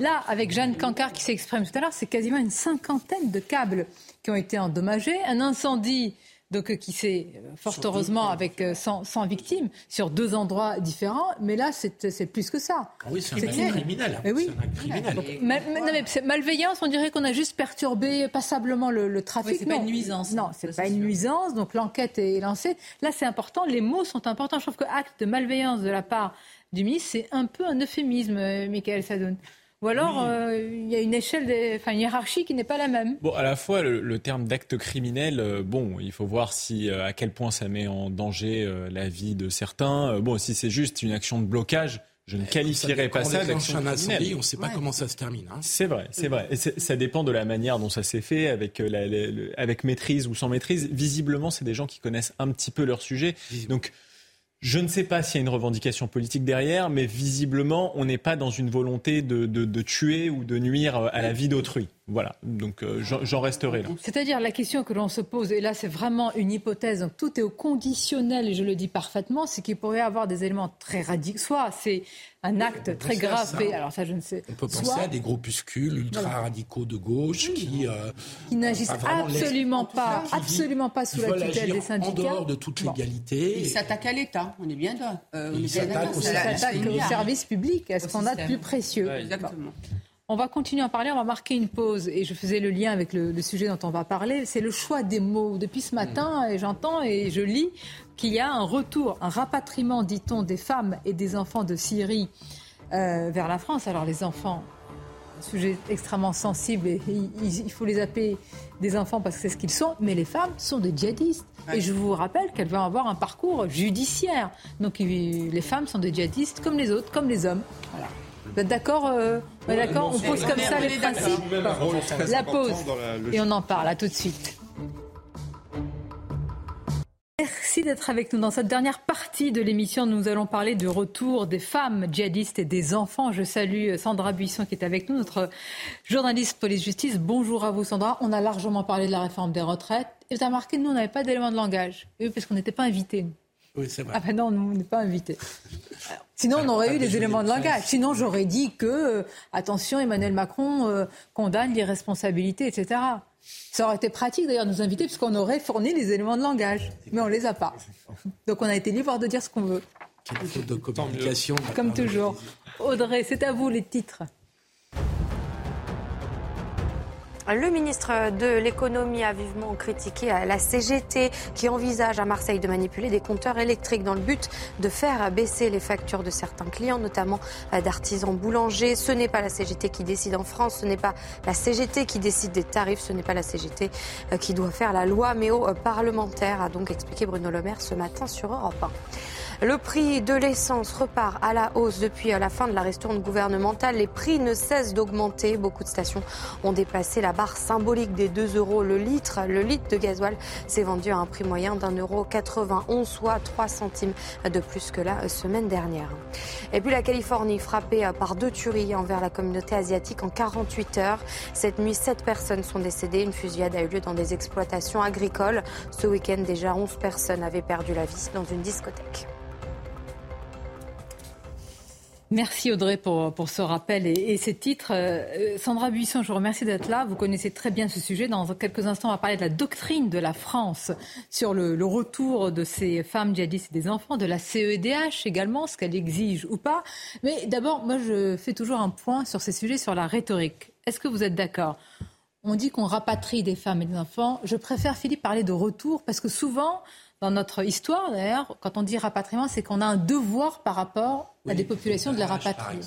Là, avec Jeanne Cancard qui s'exprime tout à l'heure, c'est quasiment une cinquantaine de câbles qui ont été endommagés, un incendie donc qui s'est euh, fort heureusement avec 100, euh, victimes sur deux endroits différents, mais là c'est plus que ça. Ah oui, c'est un, acte criminel. Mais oui. malveillance, on dirait qu'on a juste perturbé passablement le, trafic. Oui, c'est pas une nuisance. Non, c'est pas une nuisance. Donc l'enquête est lancée. Là, c'est important. Les mots sont importants. Je trouve que acte de malveillance de la part du ministre, c'est un peu un euphémisme, euh, Michael Sadoun. Ou alors, euh, il y a une échelle, enfin, une hiérarchie qui n'est pas la même. Bon, à la fois, le, terme d'acte criminel, euh, bon, il faut voir si, à quel point ça met en danger la vie de certains. bon, si c'est juste une action de blocage, je ne qualifierais pas ça d'action criminelle. On ne sait pas comment ça se termine. Hein. C'est vrai, c'est vrai. Et ça dépend de la manière dont ça s'est fait, avec, avec maîtrise ou sans maîtrise. Visiblement, c'est des gens qui connaissent un petit peu leur sujet. Donc, je ne sais pas s'il y a une revendication politique derrière, mais visiblement, on n'est pas dans une volonté de, tuer ou de nuire à la vie d'autrui. Voilà, donc euh, j'en resterai là. C'est-à-dire la question que l'on se pose, et là c'est vraiment une hypothèse, donc tout est au conditionnel, et je le dis parfaitement, c'est qu'il pourrait y avoir des éléments très radicaux. Soit c'est un acte très grave, alors ça je ne sais. On peut penser à des groupuscules ultra-radicaux de gauche qui... Euh, qui n'agissent absolument pas, absolument pas sous la tutelle des syndicats. En dehors de toute légalité. Ils s'attaquent à l'État, on est bien là. Euh, ils s'attaquent au, service public, à ce qu'on a de plus précieux. exactement. On va continuer à parler, on va marquer une pause. Et je faisais le lien avec le, sujet dont on va parler. C'est le choix des mots. Depuis ce matin, mm. j'entends et je lis qu'il y a un retour, un rapatriement, dit-on, des femmes et des enfants de Syrie euh, vers la France. Alors les enfants, sujet extrêmement sensible et il, faut les appeler des enfants parce que c'est ce qu'ils sont. Mais les femmes sont des djihadistes. Et je vous rappelle qu'elles vont avoir un parcours judiciaire. Donc les femmes sont des djihadistes comme les autres, comme les hommes. Voilà. D'accord euh, d'accord On pose comme ça les principes La pause. Et on en parle. À tout de suite. Merci d'être avec nous dans cette dernière partie de l'émission. Nous allons parler du retour des femmes djihadistes et des enfants. Je salue Sandra Buisson qui est avec nous, notre journaliste police-justice. Bonjour à vous Sandra. On a largement parlé de la réforme des retraites. Et vous avez remarqué, nous, on n'avait pas d'éléments de langage. Parce qu'on n'était pas invités. Oui, c'est vrai. Ah ben non, on n'est pas invités. Sinon, on aurait eu des éléments de langage. Sinon, j'aurais dit que, euh, attention, Emmanuel Macron euh, condamne l'irresponsabilité, etc. Ça aurait été pratique d'ailleurs de nous inviter puisqu'on aurait fourni les éléments de langage. Mais on ne les a pas. Donc on a été libre de dire ce qu'on veut. Quelle faute de communication. Comme toujours. Audrey, c'est à vous les titres. Le ministre de l'économie a vivement critiqué la CGT qui envisage à Marseille de manipuler des compteurs électriques dans le but de faire baisser les factures de certains clients, notamment d'artisans boulangers. Ce n'est pas la CGT qui décide en France, ce n'est pas la CGT qui décide des tarifs, ce n'est pas la CGT qui doit faire la loi, mais aux parlementaires, a donc expliqué Bruno Le Maire ce matin sur Europe 1. Le prix de l'essence repart à la hausse depuis la fin de la ristourne gouvernementale. Les prix ne cessent d'augmenter. Beaucoup de stations ont dépassé la barre symbolique des 2 euros le litre. Le litre de gasoil s'est vendu à un prix moyen d'un euro 91, soit 3 centimes de plus que la semaine dernière. Et puis la Californie frappée par deux tueries envers la communauté asiatique en 48 heures. Cette nuit, 7 personnes sont décédées. Une fusillade a eu lieu dans des exploitations agricoles. Ce week-end, déjà 11 personnes avaient perdu la vie dans une discothèque. Merci Audrey pour, pour ce rappel et, ces titres. Euh, Sandra Buisson, je vous remercie d'être là. Vous connaissez très bien ce sujet. Dans quelques instants, on va parler de la doctrine de la France sur le, le retour de ces femmes djihadistes et des enfants, de la CEDH également, ce qu'elle exige ou pas. Mais d'abord, moi, je fais toujours un point sur ces sujets, sur la rhétorique. Est-ce que vous êtes d'accord? On dit qu'on rapatrie des femmes et des enfants. Je préfère, Philippe, parler de retour parce que souvent, dans notre histoire, d'ailleurs, quand on dit rapatriement, c'est qu'on a un devoir par rapport à des populations de les rapatrier.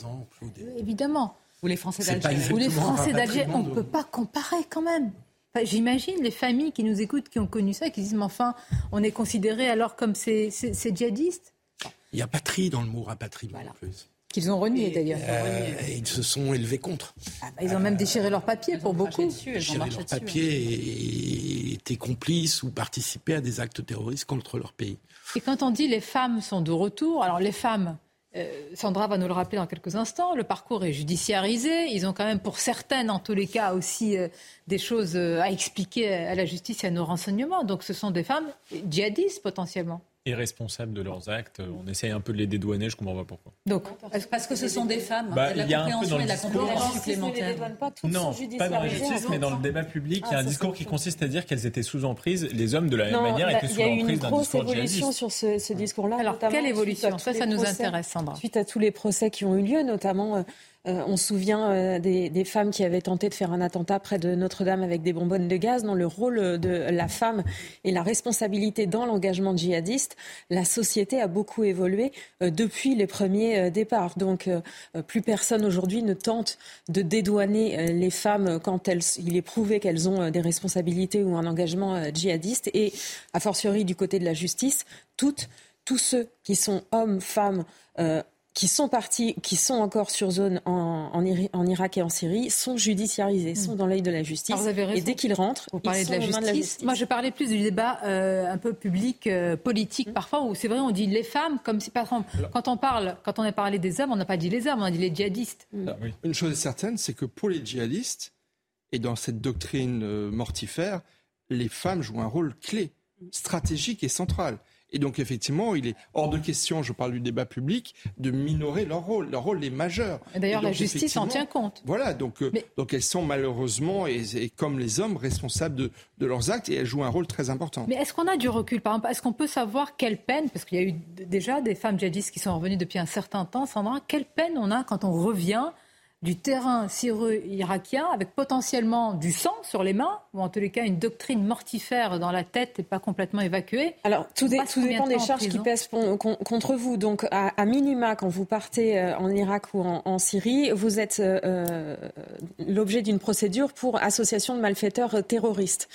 Évidemment. Ou les Français d'Alger. Ou les Français d'Alger. On ne peut pas comparer quand même. Enfin, J'imagine les familles qui nous écoutent, qui ont connu ça, qui disent, mais enfin, on est considéré alors comme ces, ces, ces djihadistes. Il y a patrie dans le mot rapatriement en plus. Qu'ils ont renié d'ailleurs. Euh, ils se sont élevés contre. Ah bah, ils ont même déchiré leurs papiers pour beaucoup. Déchiré leurs papiers et étaient complices ou participaient à des actes terroristes contre leur pays. Et quand on dit les femmes sont de retour, alors les femmes, euh, Sandra va nous le rappeler dans quelques instants, le parcours est judiciarisé. Ils ont quand même, pour certaines, en tous les cas, aussi euh, des choses euh, à expliquer à la justice et à nos renseignements. Donc ce sont des femmes djihadistes potentiellement. Irresponsables de leurs actes. On essaye un peu de les dédouaner, je comprends pas pourquoi. Donc, parce que ce sont des femmes, Bah, hein, il y a la un peu dans et de la le discours. compréhension supplémentaire. Non, pas dans la justice, mais dans le débat public, il y a un discours qui consiste à dire qu'elles étaient sous emprise. Les hommes, de la même manière, étaient il sous y a eu une l'emprise d'un grosse discours évolution sur ce, ce discours-là. Alors, quelle évolution? Ça, ça nous procès- intéresse, Sandra. Suite à tous les procès qui ont eu lieu, notamment, euh, on se souvient euh, des, femmes qui avaient tenté de faire un attentat près de Notre-Dame avec des bonbonnes de gaz, dans le rôle de la femme et la responsabilité dans l'engagement djihadiste. La société a beaucoup évolué euh, depuis les premiers départs. Donc, plus personne aujourd'hui ne tente de dédouaner les femmes quand elles, il est prouvé qu'elles ont des responsabilités ou un engagement djihadiste. Et, a fortiori, du côté de la justice, toutes, tous ceux qui sont hommes, femmes, qui sont partis, qui sont encore sur zone en, en, Iri- en Irak et en Syrie, sont judiciarisés, sont dans l'œil de la justice. Alors, vous avez raison. Et dès qu'ils rentrent, Vous ils parlez sont de la aux mains justice. Moi, je parlais plus du débat euh, un peu public, euh, politique, parfois, où c'est vrai, on dit les femmes, comme si, par exemple, quand on parle, quand on a parlé des hommes, on n'a pas dit les hommes, on a dit les djihadistes. Une chose est certaine, c'est que pour les djihadistes, et dans cette doctrine euh, mortifère, les femmes jouent un rôle clé, stratégique et central. Et donc, effectivement, il est hors de question, je parle du débat public, de minorer leur rôle. Leur rôle est majeur. D'ailleurs, la justice en tient compte. Voilà, donc, euh, donc elles sont malheureusement, et, et comme les hommes, responsables de, de leurs actes, et elles jouent un rôle très important. Mais est-ce qu'on a du recul Par exemple, est-ce qu'on peut savoir quelle peine, parce qu'il y a eu déjà des femmes djihadistes qui sont revenues depuis un certain temps, Sandra, quelle peine on a quand on revient du terrain syro-irakien avec potentiellement du sang sur les mains, ou en tous les cas une doctrine mortifère dans la tête et pas complètement évacuée. Alors, tout, dépend des charges qui pèsent contre vous. Donc, à, minima, quand vous partez euh, en Irak ou en, Syrie, vous êtes euh, euh, l'objet d'une procédure pour association de malfaiteurs terroristes.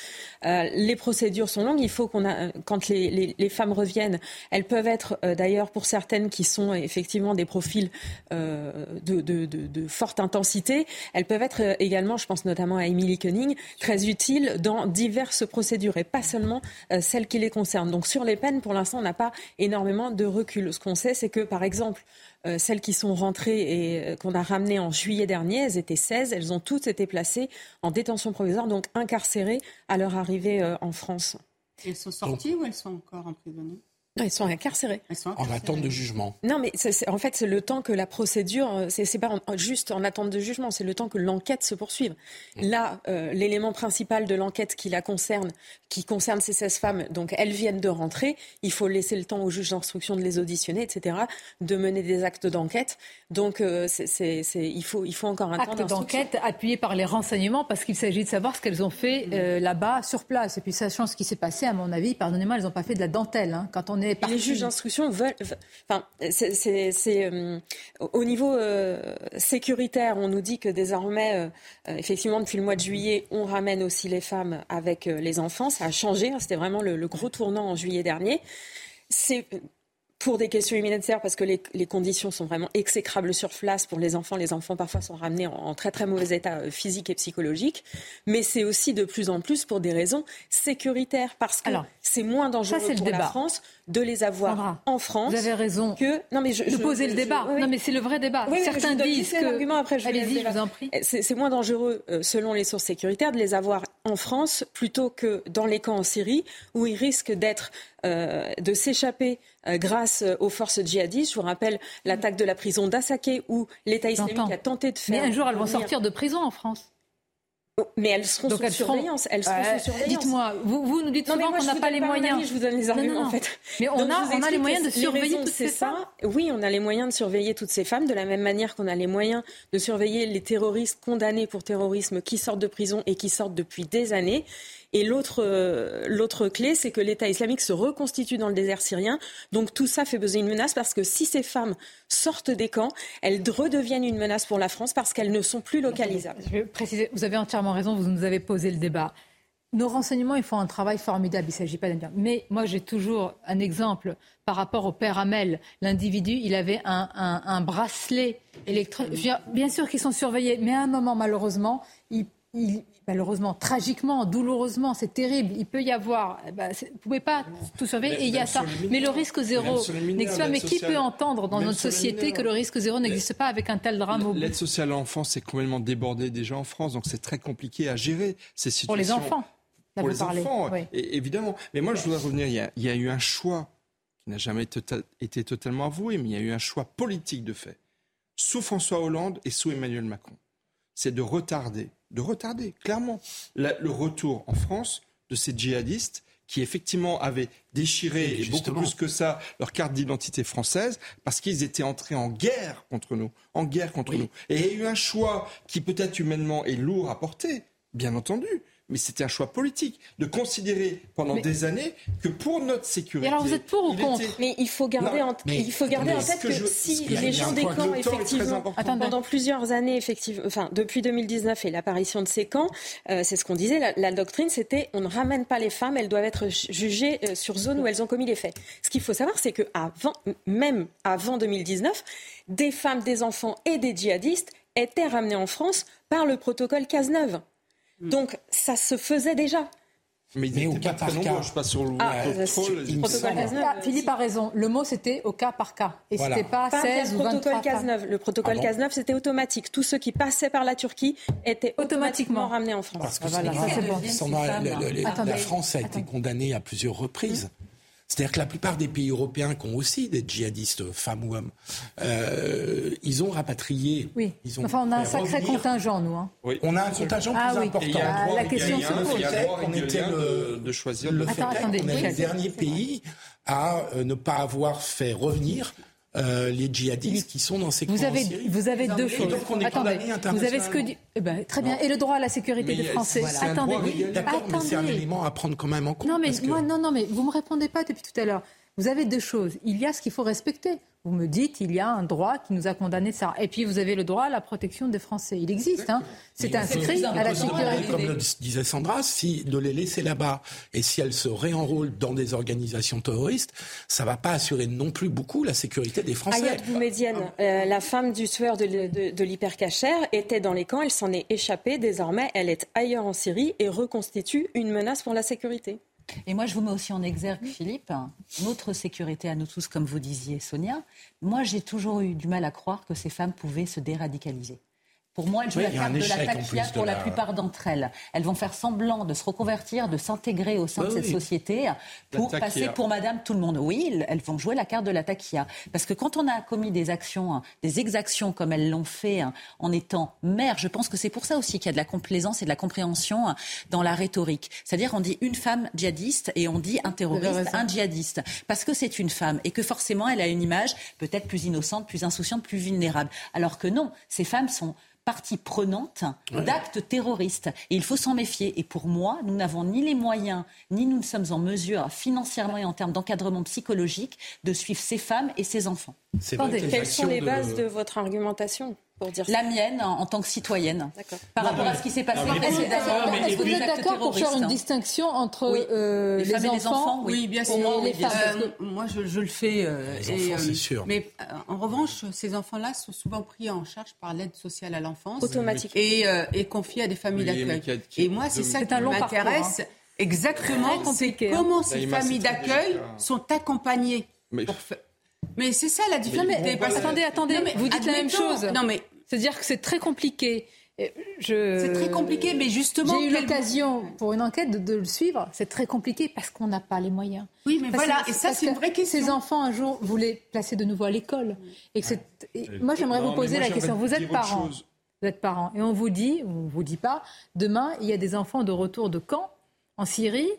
les procédures sont longues. Il faut qu'on a, quand les, femmes reviennent, elles peuvent être d'ailleurs pour certaines qui sont effectivement des profils de, de, de forte intensité, elles peuvent être euh, également, je pense notamment à Emily Koenig, très utiles dans diverses procédures et pas seulement euh, celles qui les concernent. Donc sur les peines, pour l'instant, on n'a pas énormément de recul. Ce qu'on sait, c'est que par exemple, euh, celles qui sont rentrées et qu'on a ramenées en juillet dernier, elles étaient 16, elles ont toutes été placées en détention provisoire, donc incarcérées à leur arrivée en France. Elles sont sorties ou elles sont encore emprisonnées? Ils sont incarcérés. En attente de jugement. Non, mais en fait, c'est le temps que la procédure, euh, c'est pas juste en attente de jugement, c'est le temps que l'enquête se poursuive. Mm. Là, euh, l'élément principal de l'enquête qui la concerne, qui concerne ces 16 femmes, donc elles viennent de rentrer, il faut laisser le temps au juge d'instruction de les auditionner, etc., de mener des actes d'enquête. Donc, euh, c'est, il, faut, il faut encore un temps d'enquête appuyé par les renseignements, parce qu'il s'agit de savoir ce qu'elles ont fait mm. là-bas, sur place. Et puis, sachant ce qui s'est passé, à mon avis, pardonnez-moi, elles n'ont pas fait de la dentelle. Hein. Quand on les juges d'instruction veulent. Enfin, c'est euh, au niveau euh, sécuritaire, on nous dit que désormais, euh, effectivement, depuis le mois de juillet, on ramène aussi les femmes avec les enfants. Ça a changé. Hein. C'était vraiment le, le, gros tournant en juillet dernier. C'est pour des questions humanitaires, parce que les, conditions sont vraiment exécrables sur place pour les enfants. Les enfants parfois sont ramenés en, très très mauvais état euh, physique et psychologique. Mais c'est aussi de plus en plus pour des raisons sécuritaires, parce que c'est moins dangereux pour la France de les avoir en France. Vous avez raison. Que non mais je, de poser le débat. Non mais c'est le vrai débat. Certains disent que après. Je Allez-y, je vous en prie. C'est moins dangereux euh, selon les sources sécuritaires de les avoir en France plutôt que dans les camps en Syrie où ils risquent d'être de s'échapper euh, grâce aux forces djihadistes. Je vous rappelle l'attaque de la prison d'Assaké où l'État islamique a tenté de faire. Mais un jour, elles vont sortir de prison en France. Oh, mais elles seront sous surveillance. Elles seront sous surveillance. Dites-moi, vous, vous, nous dites souvent qu'on n'a pas les moyens. je vous donne les arguments en fait. Mais on a, on a les moyens de surveiller toutes ces femmes. Oui, on a les moyens de surveiller toutes ces femmes de la même manière qu'on a les moyens de surveiller les terroristes condamnés pour terrorisme qui sortent de prison et qui sortent depuis des années. Et l'autre, euh, l'autre clé, c'est que l'État islamique se reconstitue dans le désert syrien. Donc tout ça fait peser une menace parce que si ces femmes sortent des camps, elles redeviennent une menace pour la France parce qu'elles ne sont plus localisables. Je vais préciser, vous avez entièrement raison, vous nous avez posé le débat. Nos renseignements, ils font un travail formidable, il ne s'agit pas dire. Mais moi, j'ai toujours un exemple par rapport au père Hamel. L'individu, il avait un, un bracelet électronique. Bien sûr qu'ils sont surveillés, mais à un moment, malheureusement, il malheureusement, tragiquement, douloureusement, c'est terrible. Il peut y avoir, ben, vous ne pouvez pas tout surveiller et il y a ça. Mais le risque zéro n'existe pas. Mais qui peut entendre dans notre société que le risque zéro n'existe pas avec un tel drame L'aide sociale à l'enfance est complètement débordée déjà en France, donc c'est très compliqué à gérer ces situations. Pour les enfants. Pour les enfants, évidemment. Mais moi, je voudrais revenir. Il y, a, eu un choix qui n'a jamais été totalement avoué, mais il y a eu un choix politique de fait, sous François Hollande et sous Emmanuel Macron. C'est de retarder de retarder clairement. Le retour en France de ces djihadistes qui effectivement avaient déchiré, et, beaucoup plus que ça, leur carte d'identité française, parce qu'ils étaient entrés en guerre contre nous, en guerre contre nous. Et il y a eu un choix qui peut-être humainement est lourd à porter, bien entendu, mais c'était un choix politique de considérer pendant des années que pour notre sécurité. Et alors vous êtes pour ou contre? Mais il faut garder, en, il faut garder en tête que, si les gens des camps, effectivement, pendant plusieurs années, effectivement, enfin depuis 2019 et l'apparition de ces camps, euh, c'est ce qu'on disait, la, doctrine c'était on ne ramène pas les femmes, elles doivent être jugées euh, sur zone où elles ont commis les faits. Ce qu'il faut savoir, c'est que avant, même avant 2019, des femmes, des enfants et des djihadistes étaient ramenés en France par le protocole Cazeneuve. Mm. Donc ça se faisait déjà. Mais, mais au cas par cas. Je passe sur le ah, protocole ah, Philippe a raison. Le mot, c'était au cas par cas. Et ce c'était pas, 16 ou 23 Cazeneuve. Le protocole ah bon c'était automatique. Tous ceux qui passaient par la Turquie étaient automatiquement, ramenés en France. Parce que voilà, ça, bon. la, France a été condamnée à plusieurs reprises. C'est-à-dire que la plupart des pays européens qui ont aussi des djihadistes, femmes ou hommes, euh, ils ont rapatrié. Oui. Ils ont enfin, on a un sacré contingent, nous. Hein. Oui. On a un contingent ah, plus oui. important. la question se pose. On était le, de choisir le fait qu'on est le dernier pays à euh, ne pas avoir fait revenir euh, les djihadistes qui sont dans ces vous avez, Syrie. Vous avez deux choses. donc on est Attendez, vous avez ce que dit. Eh ben, très bien. Et le droit à la sécurité Mais des Français. un Attendez. mais c'est un Attendez. élément à prendre quand même en compte. Non mais que- moi non non mais vous me répondez pas depuis tout à l'heure. Vous avez deux choses. Il y a ce qu'il faut respecter. Vous me dites il y a un droit qui nous a condamnés de ça. Et puis vous avez le droit à la protection des Français. Il existe. Hein. C'est inscrit à la faut- Comme sécurité. le disait Sandra, si de les laisser là-bas et si elles se réenrôlent dans des organisations terroristes, ça va pas assurer non plus beaucoup la sécurité des Français. Ayat Boumedienne, euh, la femme du tueur de, de, de l'hypercachère, était dans les camps, elle s'en est échappée. Désormais, elle est ailleurs en Syrie et reconstitue une menace pour la sécurité. Et moi, je vous mets aussi en exergue, Philippe, notre sécurité à nous tous, comme vous disiez, Sonia. Moi, j'ai toujours eu du mal à croire que ces femmes pouvaient se déradicaliser. Pour moi, elles jouent Oui, la carte de la taquilla pour la... la- plupart d'entre elles. Elles vont faire semblant de se reconvertir, de s'intégrer au sein Oui, de cette oui. société pour passer pour Madame Tout le Monde. Oui, elles- vont jouer la carte de la taquilla. Parce que quand on a commis des actions, hein, des exactions comme elles l'ont fait hein, en étant mère, je pense que c'est pour ça aussi qu'il y a de la complaisance et de la compréhension hein, dans la rhétorique. C'est-à-dire on dit une femme djihadiste et on dit un terroriste, un djihadiste. Parce que c'est une femme et que forcément elle a une image peut-être plus innocente, plus insouciante, plus vulnérable. Alors que non, ces femmes sont partie prenante d'actes terroristes. Et il faut s'en méfier. Et pour moi, nous n'avons ni les moyens, ni nous ne sommes en mesure, financièrement et en termes d'encadrement psychologique, de suivre ces femmes et ces enfants. Attendez, quelles sont les de- bases de votre argumentation? Pour dire La ça mienne, en, en tant que citoyenne, par rapport à ce qui s'est passé Est-ce que vous êtes d'accord pour faire une hein. distinction entre Oui. euh, Les les, femmes et les enfants, oui. Oui, bien et sûr. les Oui, femmes bien sûr. que- Euh, moi, je, je le fais. euh, Les et, enfants, c'est sûr. Mais euh, en revanche, ces enfants-là sont souvent pris en charge par l'aide sociale à l'enfance. Automatique. Et, euh, et confiés à des familles d'accueil. Et moi, c'est ça qui m'intéresse. hein. Exactement. C'est hein. comment ces familles d'accueil sont accompagnées. Mais- c'est ça la difficulté. mais parce que- attendez, attendez, Non, mais vous dites la même chose. Non, mais C'est-à-dire que c'est très compliqué. Je... c'est très compliqué, mais justement. J'ai eu quel- l'occasion pour une enquête de, de le suivre. C'est très compliqué parce qu'on n'a pas les moyens. Oui, mais Parce voilà, que- et ça, c'est une que vraie question. Ces enfants, un jour, vous les placez de nouveau à l'école. Et que et moi, j'aimerais vous poser moi, la question. Vous êtes parents. Vous êtes parents. Et on vous dit, on vous dit pas, demain, il y a des enfants de retour de camp en Syrie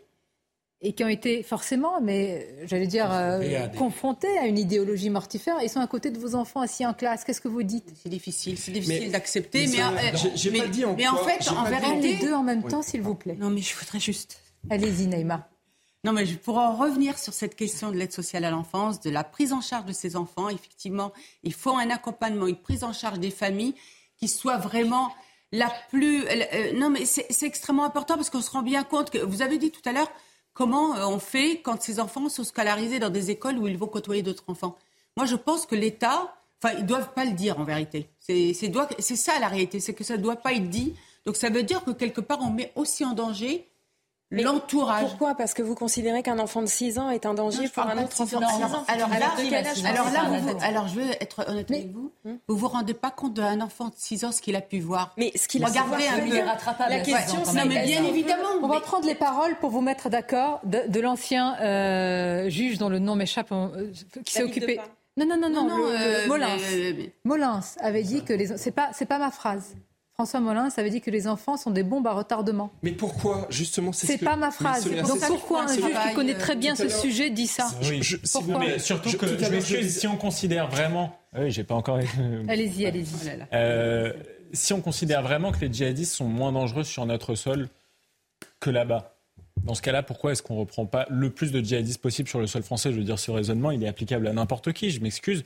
et qui ont été forcément, mais j'allais dire, euh, Confrontés à une idéologie mortifère. Ils sont à côté de vos enfants assis en classe. Qu'est-ce que vous dites? C'est difficile, c'est difficile d'accepter, mais mais, mais- pas dit en mais en quoi- fait, en vérité, les deux en même temps, s'il vous plaît. non, mais je voudrais juste. Allez-y, Naïma. Non, mais je- pour en revenir sur cette question de l'aide sociale à l'enfance, de la prise en charge de ces enfants, effectivement, il faut un accompagnement, une prise en charge des familles qui soit vraiment la plus. euh, non, mais c'est extrêmement important parce qu'on se rend bien compte que vous avez dit tout à l'heure comment euh, on fait quand ces enfants sont scolarisés dans des écoles où ils vont côtoyer d'autres enfants. Moi, je pense que l'État, enfin, ils doivent pas le dire en vérité. C'est ça la réalité, c'est que ça ne doit pas être dit. Donc ça veut dire que quelque part, on met aussi en danger l'entourage. Pourquoi? Parce que vous considérez qu'un enfant de 6 ans est un danger Non, pour un autre six enfant ans. de 6 Alors, ans. alors là, Alors, là, vous vous, vous- alors je vais être honnête avec vous. Vous vous rendez pas compte d'un enfant de 6 ans ce qu'il a pu voir. Mais ce qu'il a pu Regardez voir, un peu. rattrapable, La question, 16 ans, quand c'est Non, mais même. bien évidemment. On va mais- prendre les paroles pour vous mettre d'accord de, de l'ancien euh, juge dont le nom m'échappe, euh, qui s'est occupé. Non, non, non, non, Non, le- non, le- euh, Molins. mais- mais- Molins avait dit que les. C'est pas, c'est pas ma phrase. François Molins avait dit que les enfants sont des bombes à retardement. Mais pourquoi justement C'est ce que- pas ma phrase. Donc c'est- pourquoi un c'est- juge qui connaît euh, très bien tout à ce sujet dit ça Je- je- si vous- Pourquoi Mais surtout Je- que, je m'excuse, si on considère vraiment... Ah Oui, j'ai pas encore... Allez-y, allez-y. Oh. Euh, si on considère vraiment que les djihadistes sont moins dangereux sur notre sol que là-bas, dans ce cas-là, pourquoi est-ce qu'on ne reprend pas le plus de djihadistes possible sur le sol français? Je veux dire, ce raisonnement, il est applicable à n'importe qui, je m'excuse.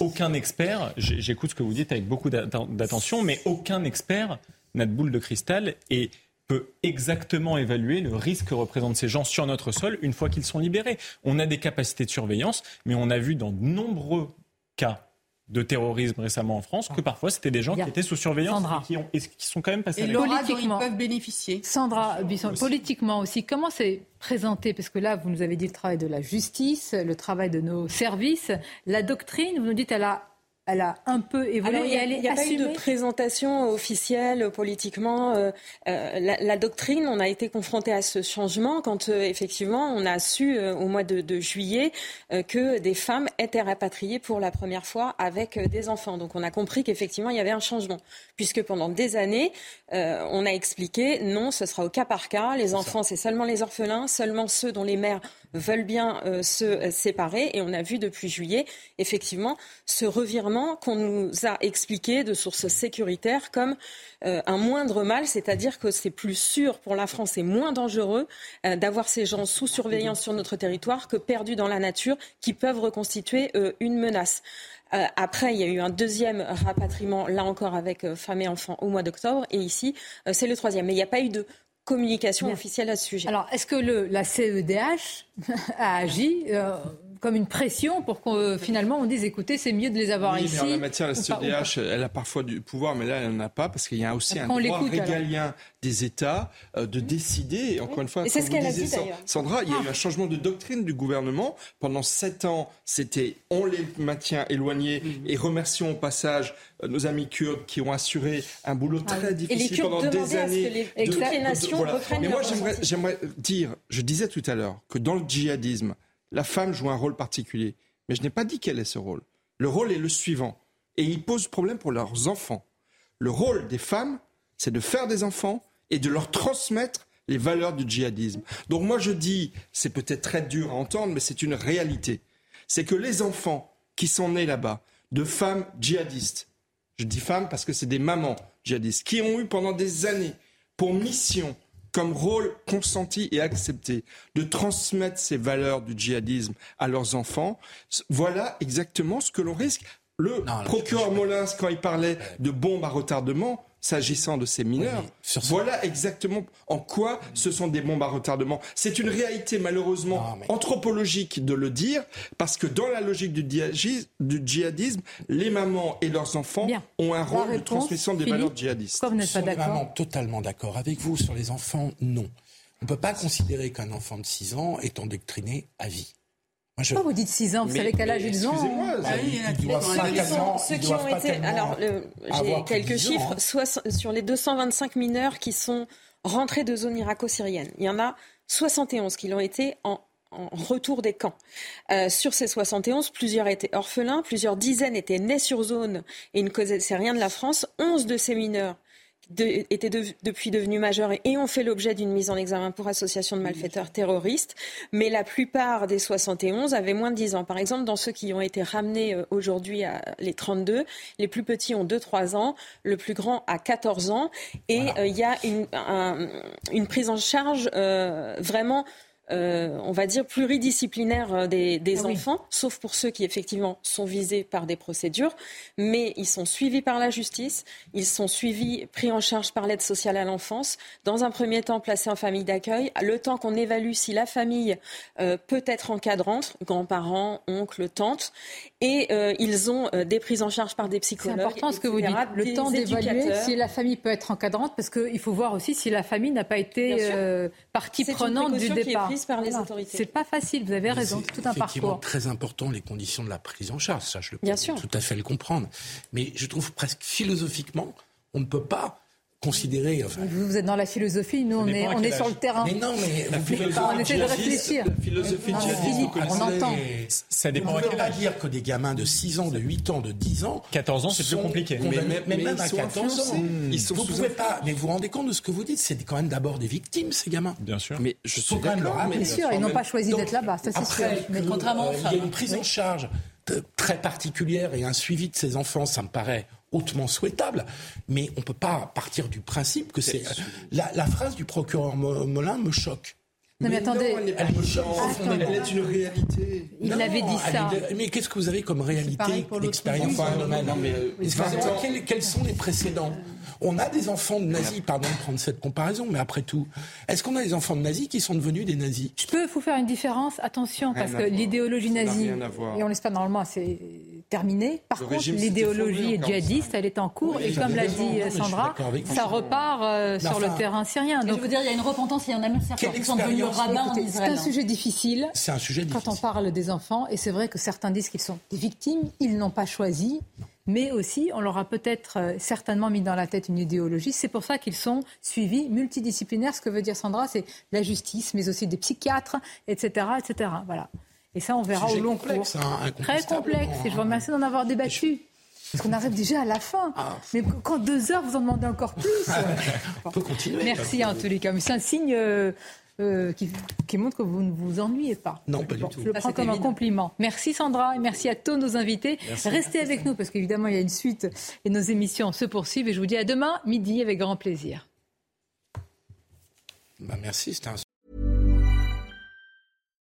Aucun expert, j'écoute ce que vous dites avec beaucoup d'atten- d'attention, mais aucun expert n'a de boule de cristal et peut exactement évaluer le risque que représentent ces gens sur notre sol une fois qu'ils sont libérés. On a des capacités de surveillance, mais on a vu dans de nombreux cas de terrorisme récemment en France que parfois c'était des gens qui étaient sous surveillance Sandra. et qui, ont, et qui sont quand même passés Et à dont ils Politiquement. peuvent bénéficier. Sandra Bisson, politiquement aussi, comment c'est présenté? Parce que là, vous nous avez dit le travail de la justice, le travail de nos services, la doctrine, vous nous dites, elle a, elle a un peu évolué Alors, il et n'y a, elle il y est a pas eu de présentation officielle politiquement. euh, euh, la, la doctrine, on a été confronté à ce changement quand euh, effectivement on a su euh, au mois de, de juillet euh, que des femmes étaient rapatriées pour la première fois avec euh, des enfants. Donc on a compris qu'effectivement il y avait un changement, puisque pendant des années euh, on a expliqué non, ce sera au cas par cas. Les enfants, c'est seulement les orphelins, seulement ceux dont les mères veulent bien euh, se séparer. Et on a vu depuis juillet, effectivement, ce revirement qu'on nous a expliqué de sources sécuritaires comme euh, un moindre mal, c'est-à-dire que c'est plus sûr pour la France et moins dangereux euh, d'avoir ces gens sous surveillance sur notre territoire que perdus dans la nature qui peuvent reconstituer une menace. après, il y a eu un deuxième rapatriement, là encore avec femmes et enfants, au mois d'octobre. Et ici, c'est le troisième. Mais il n'y a pas eu de communication officielle à ce sujet. Alors, est-ce que le, la CEDH a agi euh, comme une pression pour qu'on euh, finalement on dise écoutez, c'est mieux de les avoir ici. Mais en la matière, la CEDH, elle a parfois du pouvoir, mais là, elle n'en a pas parce qu'il y a aussi un droit régalien des États euh, de décider. Encore une fois, c'est ce qu'elle a dit Sandra, il y a eu ah. un changement de doctrine du gouvernement. Pendant sept ans, c'était on les maintient éloignés mhm. et remercions au passage euh, nos amis kurdes qui ont assuré un boulot ah très difficile pendant des années. Que les, toutes les nations Mais moi, j'aimerais dire, je disais tout à l'heure que dans le djihadisme, la femme joue un rôle particulier. Mais je n'ai pas dit quel est ce rôle. Le rôle est le suivant. Et il pose problème pour leurs enfants. Le rôle des femmes, c'est de faire des enfants et de leur transmettre les valeurs du djihadisme. Donc moi je dis, c'est peut-être très dur à entendre, mais c'est une réalité. C'est que les enfants qui sont nés là-bas, de femmes djihadistes, je dis femmes parce que c'est des mamans djihadistes, qui ont eu pendant des années pour mission comme rôle consenti et accepté de transmettre ces valeurs du djihadisme à leurs enfants, voilà exactement ce que l'on risque. Le procureur Molins, quand il parlait de bombes à retardement, s'agissant de ces mineurs. voilà exactement en quoi ce sont des bombes à retardement. C'est une réalité malheureusement anthropologique de le dire, parce que dans la logique du, djihadisme, les mamans et leurs enfants ont un rôle de transmission des valeurs djihadistes. Comme vous n'êtes pas d'accord totalement d'accord avec vous sur les enfants, non. On ne peut pas considérer qu'un enfant de 6 ans est endoctriné à vie. Pourquoi vous dites 6 ans Vous savez quel âge ils ont Ceux qui ont été. Alors, j'ai quelques chiffres. sur les 225 mineurs qui sont rentrés de zone irako-syrienne, il y en a 71 qui l'ont été en retour des camps. Euh, sur ces 71, plusieurs étaient orphelins, plusieurs dizaines étaient nés sur zone et ne causaient rien de la France. 11 de ces mineurs étaient depuis devenus majeurs et, ont fait l'objet d'une mise en examen pour association de malfaiteurs terroristes. Mais la plupart des 71 avaient moins de 10 ans. Par exemple, dans ceux qui ont été ramenés euh, aujourd'hui à les 32, les plus petits ont 2-3 ans, le plus grand a 14 ans. Et euh, il y a une, une, prise en charge euh, vraiment euh, on va dire, pluridisciplinaire euh, des, ah enfants, sauf pour ceux qui effectivement sont visés par des procédures, mais ils sont suivis par la justice, ils sont suivis, pris en charge par l'aide sociale à l'enfance, dans un premier temps placés en famille d'accueil, le temps qu'on évalue si la famille euh, peut être encadrante, grands-parents, oncles, tantes, et ils ont des prises en charge par des psychologues. C'est important ce que vous dites, le temps d'évaluer si la famille peut être encadrante, parce qu'il faut voir aussi si la famille n'a pas été partie prenante du départ par les autorités. C'est pas facile, vous avez raison, c'est tout un parcours. très important les conditions de la prise en charge, ça je le peux tout à fait le comprendre. Mais je trouve presque philosophiquement, on ne peut pas considérer. vous êtes dans la philosophie, nous on est, on est sur le terrain. Mais non, mais la philosophie on essaie de réfléchir. La philosophie Philippe, on entend. Ça dépend on ne peut pas dire que des gamins de 6 ans, de 8 ans, de 10 ans. 14 ans, c'est plus compliqué. Mais, même à 14 ans, ils sont vous pouvez pas. Mais vous vous rendez compte de ce que vous dites C'est quand même d'abord des victimes, ces gamins. Bien sûr. Mais je suis d'accord. Bien sûr, ils n'ont pas choisi d'être là-bas, ça c'est sûr. Mais contrairement Il y a une prise en charge très particulière et un suivi de ces enfants, ça me paraît hautement souhaitable, mais on ne peut pas partir du principe que c'est... La, la, phrase du procureur Molin me choque. Non mais, attendez, elle, me choque elle, est une réalité. Il avait dit ça. mais qu'est-ce que vous avez comme réalité d'expérience quels, quels sont les précédents? On a des enfants de nazis, pardon de prendre cette comparaison, mais après tout, est-ce qu'on a des enfants de nazis qui sont devenus des nazis? Je peux vous faire une différence, attention, parce que l'idéologie nazie, et on l'espère normalement, c'est terminé. Par contre, l'idéologie djihadiste, elle est en cours, et comme l'a dit Sandra, ça repart euh, sur le terrain syrien. Donc, je veux dire, il y a une repentance, il y en a même certains qui sont devenus rabbins en Israël. C'est un sujet difficile. C'est un sujet difficile. Quand on parle des enfants, et c'est vrai que certains disent qu'ils sont des victimes, ils n'ont pas choisi mais aussi on leur a peut-être euh, certainement mis dans la tête une idéologie. C'est pour ça qu'ils sont suivis multidisciplinaires. Ce que veut dire Sandra, c'est la justice, mais aussi des psychiatres, etc., etc. Voilà. Et ça, on verra au long cours. Hein, Très complexe. Et je vous remercie d'en avoir débattu. Parce qu'on arrive déjà à la fin. Ah. Mais quand deux heures, vous en demandez encore plus. on peut continuer. Merci en tous les cas. Mais c'est un signe. Euh, euh, qui, qui, montre que vous ne vous ennuyez pas. Non, pas du tout. Je le prends comme un compliment. Merci Sandra et merci à tous nos invités. Restez avec nous parce qu'évidemment, il y a une suite et nos émissions se poursuivent. Et je vous dis à demain, midi, avec grand plaisir. Bah merci, c'était un...